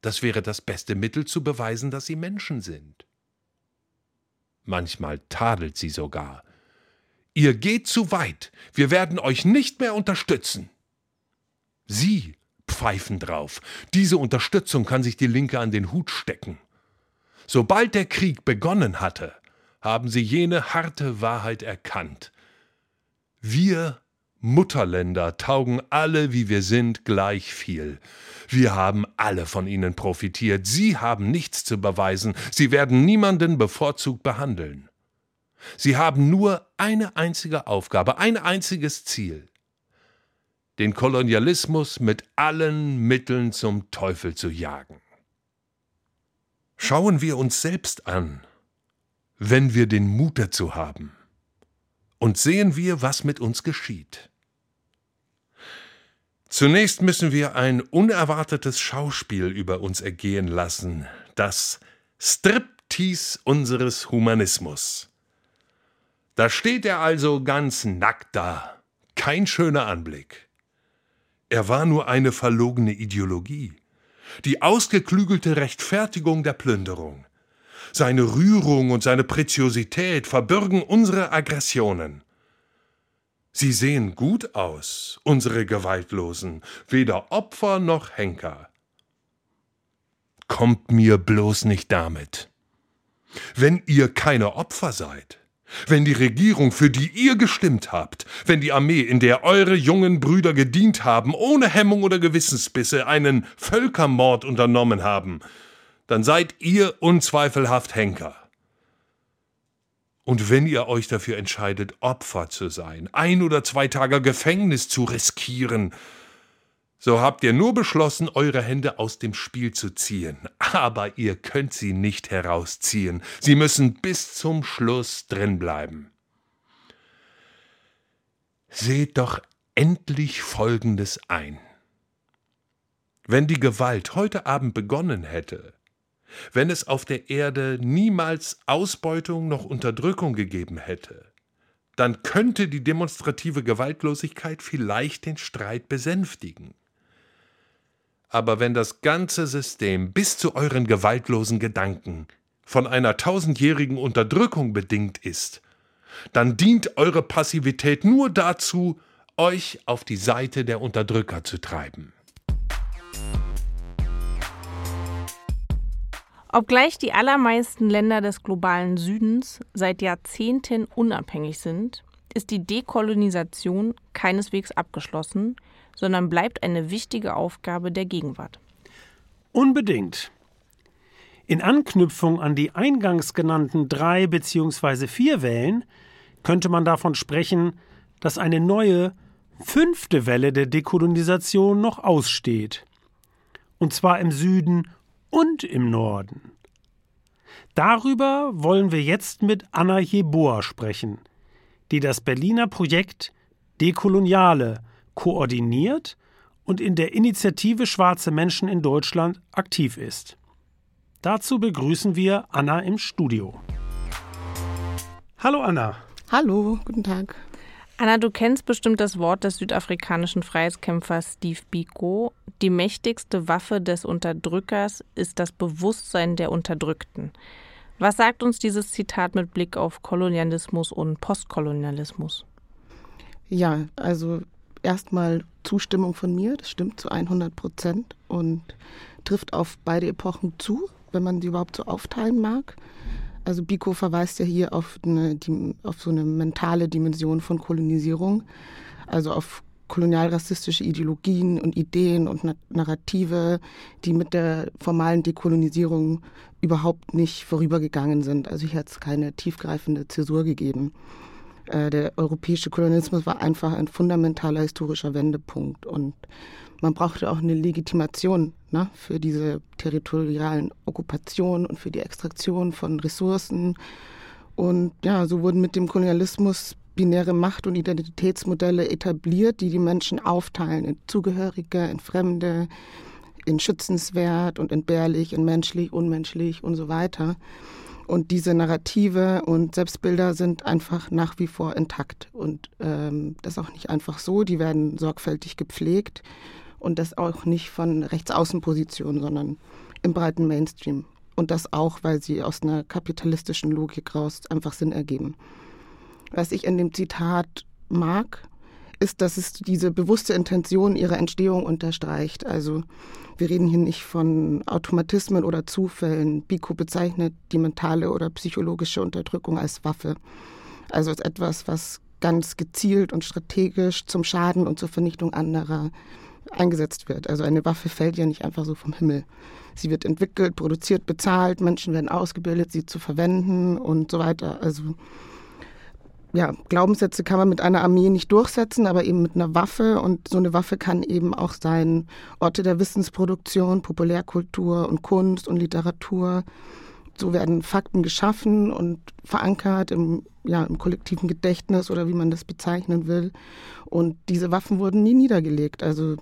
Das wäre das beste Mittel zu beweisen, dass sie Menschen sind. Manchmal tadelt sie sogar. Ihr geht zu weit, wir werden euch nicht mehr unterstützen. Sie pfeifen drauf. Diese Unterstützung kann sich die Linke an den Hut stecken. Sobald der Krieg begonnen hatte, haben sie jene harte Wahrheit erkannt. Wir Mutterländer taugen alle, wie wir sind, gleich viel. Wir haben alle von ihnen profitiert. Sie haben nichts zu beweisen. Sie werden niemanden bevorzugt behandeln. Sie haben nur eine einzige Aufgabe, ein einziges Ziel. Den Kolonialismus mit allen Mitteln zum Teufel zu jagen. Schauen wir uns selbst an, wenn wir den Mut dazu haben und sehen wir, was mit uns geschieht. Zunächst müssen wir ein unerwartetes Schauspiel über uns ergehen lassen, das Striptease unseres Humanismus. Da steht er also ganz nackt da, kein schöner Anblick. Er war nur eine verlogene Ideologie, die ausgeklügelte Rechtfertigung der Plünderung, seine Rührung und seine Preziosität verbürgen unsere Aggressionen. Sie sehen gut aus, unsere Gewaltlosen, weder Opfer noch Henker. Kommt mir bloß nicht damit. Wenn ihr keine Opfer seid, wenn die Regierung, für die ihr gestimmt habt, wenn die Armee, in der eure jungen Brüder gedient haben, ohne Hemmung oder Gewissensbisse einen Völkermord unternommen haben, dann seid ihr unzweifelhaft Henker. Und wenn ihr euch dafür entscheidet, Opfer zu sein, ein oder zwei Tage Gefängnis zu riskieren, so habt ihr nur beschlossen, eure Hände aus dem Spiel zu ziehen. Aber ihr könnt sie nicht herausziehen. Sie müssen bis zum Schluss drin bleiben. Seht doch endlich Folgendes ein. Wenn die Gewalt heute Abend begonnen hätte, wenn es auf der Erde niemals Ausbeutung noch Unterdrückung gegeben hätte, dann könnte die demonstrative Gewaltlosigkeit vielleicht den Streit besänftigen. Aber wenn das ganze System bis zu euren gewaltlosen Gedanken von einer tausendjährigen Unterdrückung bedingt ist, dann dient eure Passivität nur dazu, euch auf die Seite der Unterdrücker zu treiben. Obgleich die allermeisten Länder des globalen Südens seit Jahrzehnten unabhängig sind, ist die Dekolonisation keineswegs abgeschlossen, sondern bleibt eine wichtige Aufgabe der Gegenwart. Unbedingt. In Anknüpfung an die eingangs genannten drei bzw. vier Wellen könnte man davon sprechen, dass eine neue, fünfte Welle der Dekolonisation noch aussteht. Und zwar im Süden und im Norden. Darüber wollen wir jetzt mit Anna Jeboa sprechen, die das Berliner Projekt Dekoloniale koordiniert und in der Initiative Schwarze Menschen in Deutschland aktiv ist. Dazu begrüßen wir Anna im Studio. Hallo Anna. Hallo, guten Tag. Anna, du kennst bestimmt das Wort des südafrikanischen Freiheitskämpfers Steve Biko. Die mächtigste Waffe des Unterdrückers ist das Bewusstsein der Unterdrückten. Was sagt uns dieses Zitat mit Blick auf Kolonialismus und Postkolonialismus? Ja, also erstmal Zustimmung von mir, das stimmt zu 100 Prozent und trifft auf beide Epochen zu, wenn man sie überhaupt so aufteilen mag. Also Biko verweist ja hier auf, eine, auf so eine mentale Dimension von Kolonisierung, also auf kolonialrassistische Ideologien und Ideen und Narrative, die mit der formalen Dekolonisierung überhaupt nicht vorübergegangen sind. Also hier hat es keine tiefgreifende Zäsur gegeben. Äh, der europäische Kolonialismus war einfach ein fundamentaler historischer Wendepunkt und man brauchte auch eine Legitimation ne, für diese territorialen Okkupationen und für die Extraktion von Ressourcen Und ja, so wurden mit dem Kolonialismus binäre Macht- und Identitätsmodelle etabliert, die die Menschen aufteilen in Zugehörige, in Fremde, in schützenswert und entbehrlich, in menschlich, unmenschlich und so weiter. Und diese Narrative und Selbstbilder sind einfach nach wie vor intakt. Und ähm, das auch nicht einfach so, die werden sorgfältig gepflegt und das auch nicht von Rechtsaußenpositionen, sondern im breiten Mainstream. Und das auch, weil sie aus einer kapitalistischen Logik raus einfach Sinn ergeben. Was ich in dem Zitat mag, ist, dass es diese bewusste Intention ihrer Entstehung unterstreicht. Also wir reden hier nicht von Automatismen oder Zufällen. Biko bezeichnet die mentale oder psychologische Unterdrückung als Waffe. Also als etwas, was ganz gezielt und strategisch zum Schaden und zur Vernichtung anderer eingesetzt wird. Also eine Waffe fällt ja nicht einfach so vom Himmel. Sie wird entwickelt, produziert, bezahlt, Menschen werden ausgebildet, sie zu verwenden und so weiter. Also ja, Glaubenssätze kann man mit einer Armee nicht durchsetzen, aber eben mit einer Waffe. Und so eine Waffe kann eben auch sein Orte der Wissensproduktion, Populärkultur und Kunst und Literatur. So werden Fakten geschaffen und verankert im, ja, im kollektiven Gedächtnis oder wie man das bezeichnen will. Und diese Waffen wurden nie niedergelegt. Also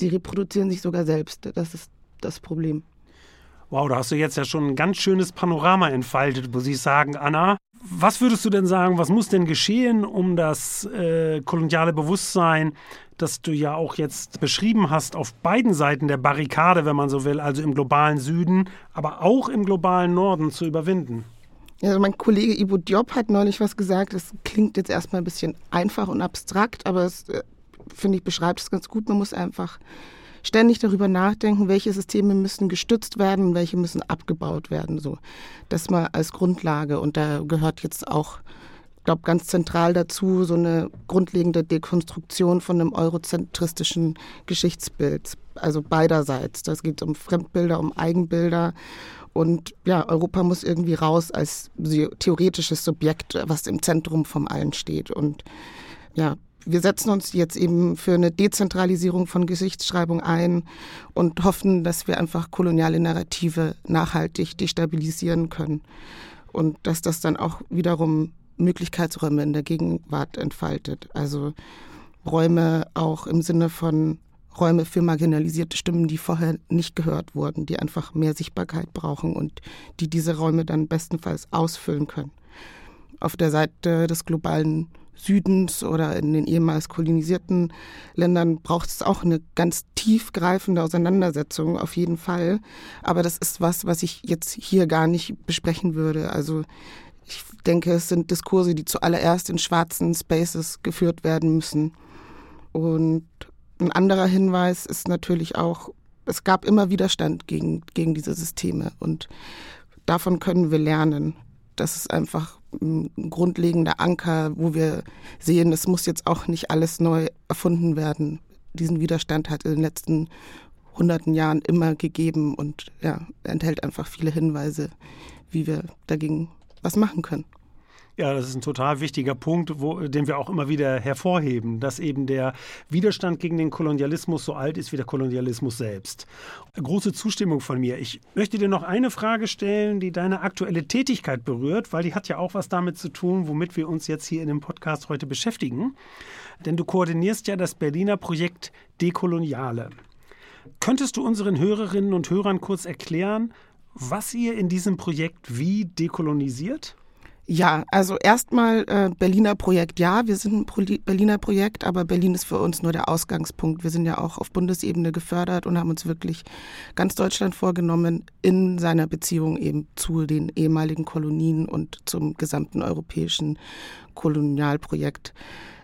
sie reproduzieren sich sogar selbst. Das ist das Problem. Wow, da hast du jetzt ja schon ein ganz schönes Panorama entfaltet, muss ich sagen, Anna. Was würdest du denn sagen, was muss denn geschehen, um das äh, koloniale Bewusstsein, das du ja auch jetzt beschrieben hast, auf beiden Seiten der Barrikade, wenn man so will, also im globalen Süden, aber auch im globalen Norden zu überwinden? Also mein Kollege Ivo Diop hat neulich was gesagt, das klingt jetzt erstmal ein bisschen einfach und abstrakt, aber es, äh, finde ich, beschreibt es ganz gut. Man muss einfach ständig darüber nachdenken, welche Systeme müssen gestützt werden und welche müssen abgebaut werden. So, das mal als Grundlage. Und da gehört jetzt auch, glaube, ganz zentral dazu so eine grundlegende Dekonstruktion von einem eurozentristischen Geschichtsbild. Also beiderseits. Das geht um Fremdbilder, um Eigenbilder. Und ja, Europa muss irgendwie raus als theoretisches Subjekt, was im Zentrum von allen steht. Und ja, wir setzen uns jetzt eben für eine Dezentralisierung von Geschichtsschreibung ein und hoffen, dass wir einfach koloniale Narrative nachhaltig destabilisieren können und dass das dann auch wiederum Möglichkeitsräume in der Gegenwart entfaltet. Also Räume auch im Sinne von Räume für marginalisierte Stimmen, die vorher nicht gehört wurden, die einfach mehr Sichtbarkeit brauchen und die diese Räume dann bestenfalls ausfüllen können. Auf der Seite des globalen Südens oder in den ehemals kolonisierten Ländern braucht es auch eine ganz tiefgreifende Auseinandersetzung auf jeden Fall. Aber das ist was, was ich jetzt hier gar nicht besprechen würde. Also ich denke, es sind Diskurse, die zuallererst in schwarzen Spaces geführt werden müssen. Und ein anderer Hinweis ist natürlich auch, es gab immer Widerstand gegen, gegen diese Systeme und davon können wir lernen. Das ist einfach ein grundlegender Anker, wo wir sehen, es muss jetzt auch nicht alles neu erfunden werden. Diesen Widerstand hat in den letzten hunderten Jahren immer gegeben und ja, enthält einfach viele Hinweise, wie wir dagegen was machen können. Ja, das ist ein total wichtiger Punkt, wo, den wir auch immer wieder hervorheben, dass eben der Widerstand gegen den Kolonialismus so alt ist wie der Kolonialismus selbst. Große Zustimmung von mir. Ich möchte dir noch eine Frage stellen, die deine aktuelle Tätigkeit berührt, weil die hat ja auch was damit zu tun, womit wir uns jetzt hier in dem Podcast heute beschäftigen. Denn du koordinierst ja das Berliner Projekt Dekoloniale. Könntest du unseren Hörerinnen und Hörern kurz erklären, was ihr in diesem Projekt wie dekolonisiert? Ja, also erstmal äh, Berliner Projekt, ja, wir sind ein Pro Berliner Projekt, aber Berlin ist für uns nur der Ausgangspunkt. Wir sind ja auch auf Bundesebene gefördert und haben uns wirklich ganz Deutschland vorgenommen in seiner Beziehung eben zu den ehemaligen Kolonien und zum gesamten europäischen Kolonialprojekt.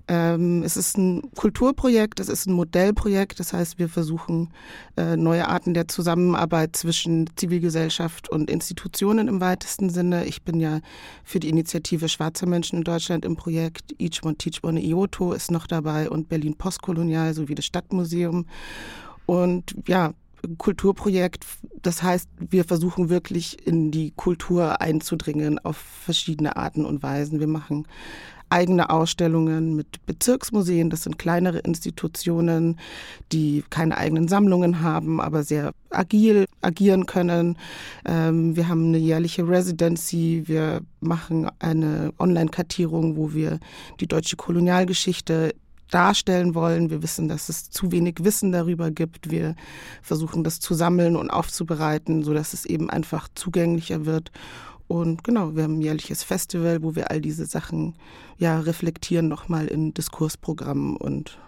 Ähm, es ist ein Kulturprojekt, es ist ein Modellprojekt. Das heißt, wir versuchen äh, neue Arten der Zusammenarbeit zwischen Zivilgesellschaft und Institutionen im weitesten Sinne. Ich bin ja für die Initiative Schwarzer Menschen in Deutschland im Projekt. Each One Teach One Ioto ist noch dabei und Berlin Postkolonial sowie das Stadtmuseum. Und ja, Kulturprojekt. Das heißt, wir versuchen wirklich in die Kultur einzudringen auf verschiedene Arten und Weisen. Wir machen eigene Ausstellungen mit Bezirksmuseen. Das sind kleinere Institutionen, die keine eigenen Sammlungen haben, aber sehr agil agieren können. Ähm, wir haben eine jährliche Residency. Wir machen eine Online-Kartierung, wo wir die deutsche Kolonialgeschichte darstellen wollen. Wir wissen, dass es zu wenig Wissen darüber gibt. Wir versuchen das zu sammeln und aufzubereiten, sodass es eben einfach zugänglicher wird. Und genau, wir haben ein jährliches Festival, wo wir all diese Sachen ja reflektieren nochmal in Diskursprogrammen und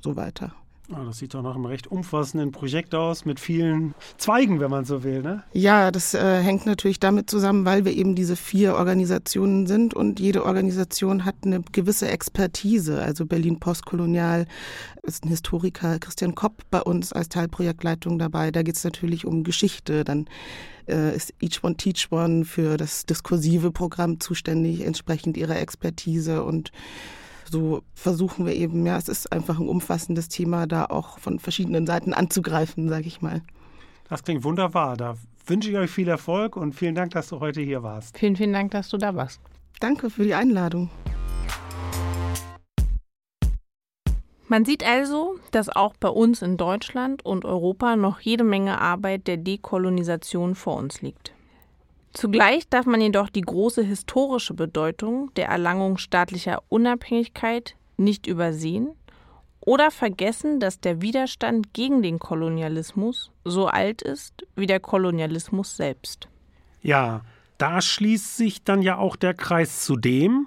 so weiter. Oh, das sieht doch nach einem recht umfassenden Projekt aus, mit vielen Zweigen, wenn man so will, ne? Ja, das äh, hängt natürlich damit zusammen, weil wir eben diese vier Organisationen sind und jede Organisation hat eine gewisse Expertise. Also Berlin Postkolonial ist ein Historiker, Christian Kopp bei uns als Teilprojektleitung dabei. Da geht es natürlich um Geschichte. Dann äh, ist Each One Teach One für das diskursive Programm zuständig, entsprechend ihrer Expertise und so versuchen wir eben, ja, es ist einfach ein umfassendes Thema, da auch von verschiedenen Seiten anzugreifen, sage ich mal. Das klingt wunderbar. Da wünsche ich euch viel Erfolg und vielen Dank, dass du heute hier warst. Vielen, vielen Dank, dass du da warst. Danke für die Einladung. Man sieht also, dass auch bei uns in Deutschland und Europa noch jede Menge Arbeit der Dekolonisation vor uns liegt. Zugleich darf man jedoch die große historische Bedeutung der Erlangung staatlicher Unabhängigkeit nicht übersehen oder vergessen, dass der Widerstand gegen den Kolonialismus so alt ist wie der Kolonialismus selbst. Ja, da schließt sich dann ja auch der Kreis zu dem,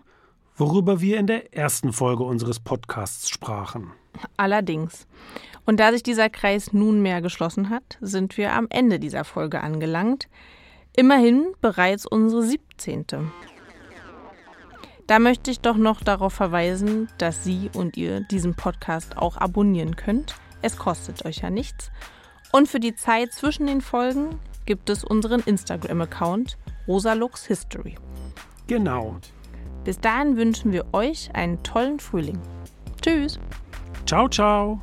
worüber wir in der ersten Folge unseres Podcasts sprachen. Allerdings. Und da sich dieser Kreis nunmehr geschlossen hat, sind wir am Ende dieser Folge angelangt. Immerhin bereits unsere 17. Da möchte ich doch noch darauf verweisen, dass Sie und ihr diesen Podcast auch abonnieren könnt. Es kostet euch ja nichts. Und für die Zeit zwischen den Folgen gibt es unseren Instagram-Account Rosalux History. Genau. Bis dahin wünschen wir euch einen tollen Frühling. Tschüss. Ciao, ciao.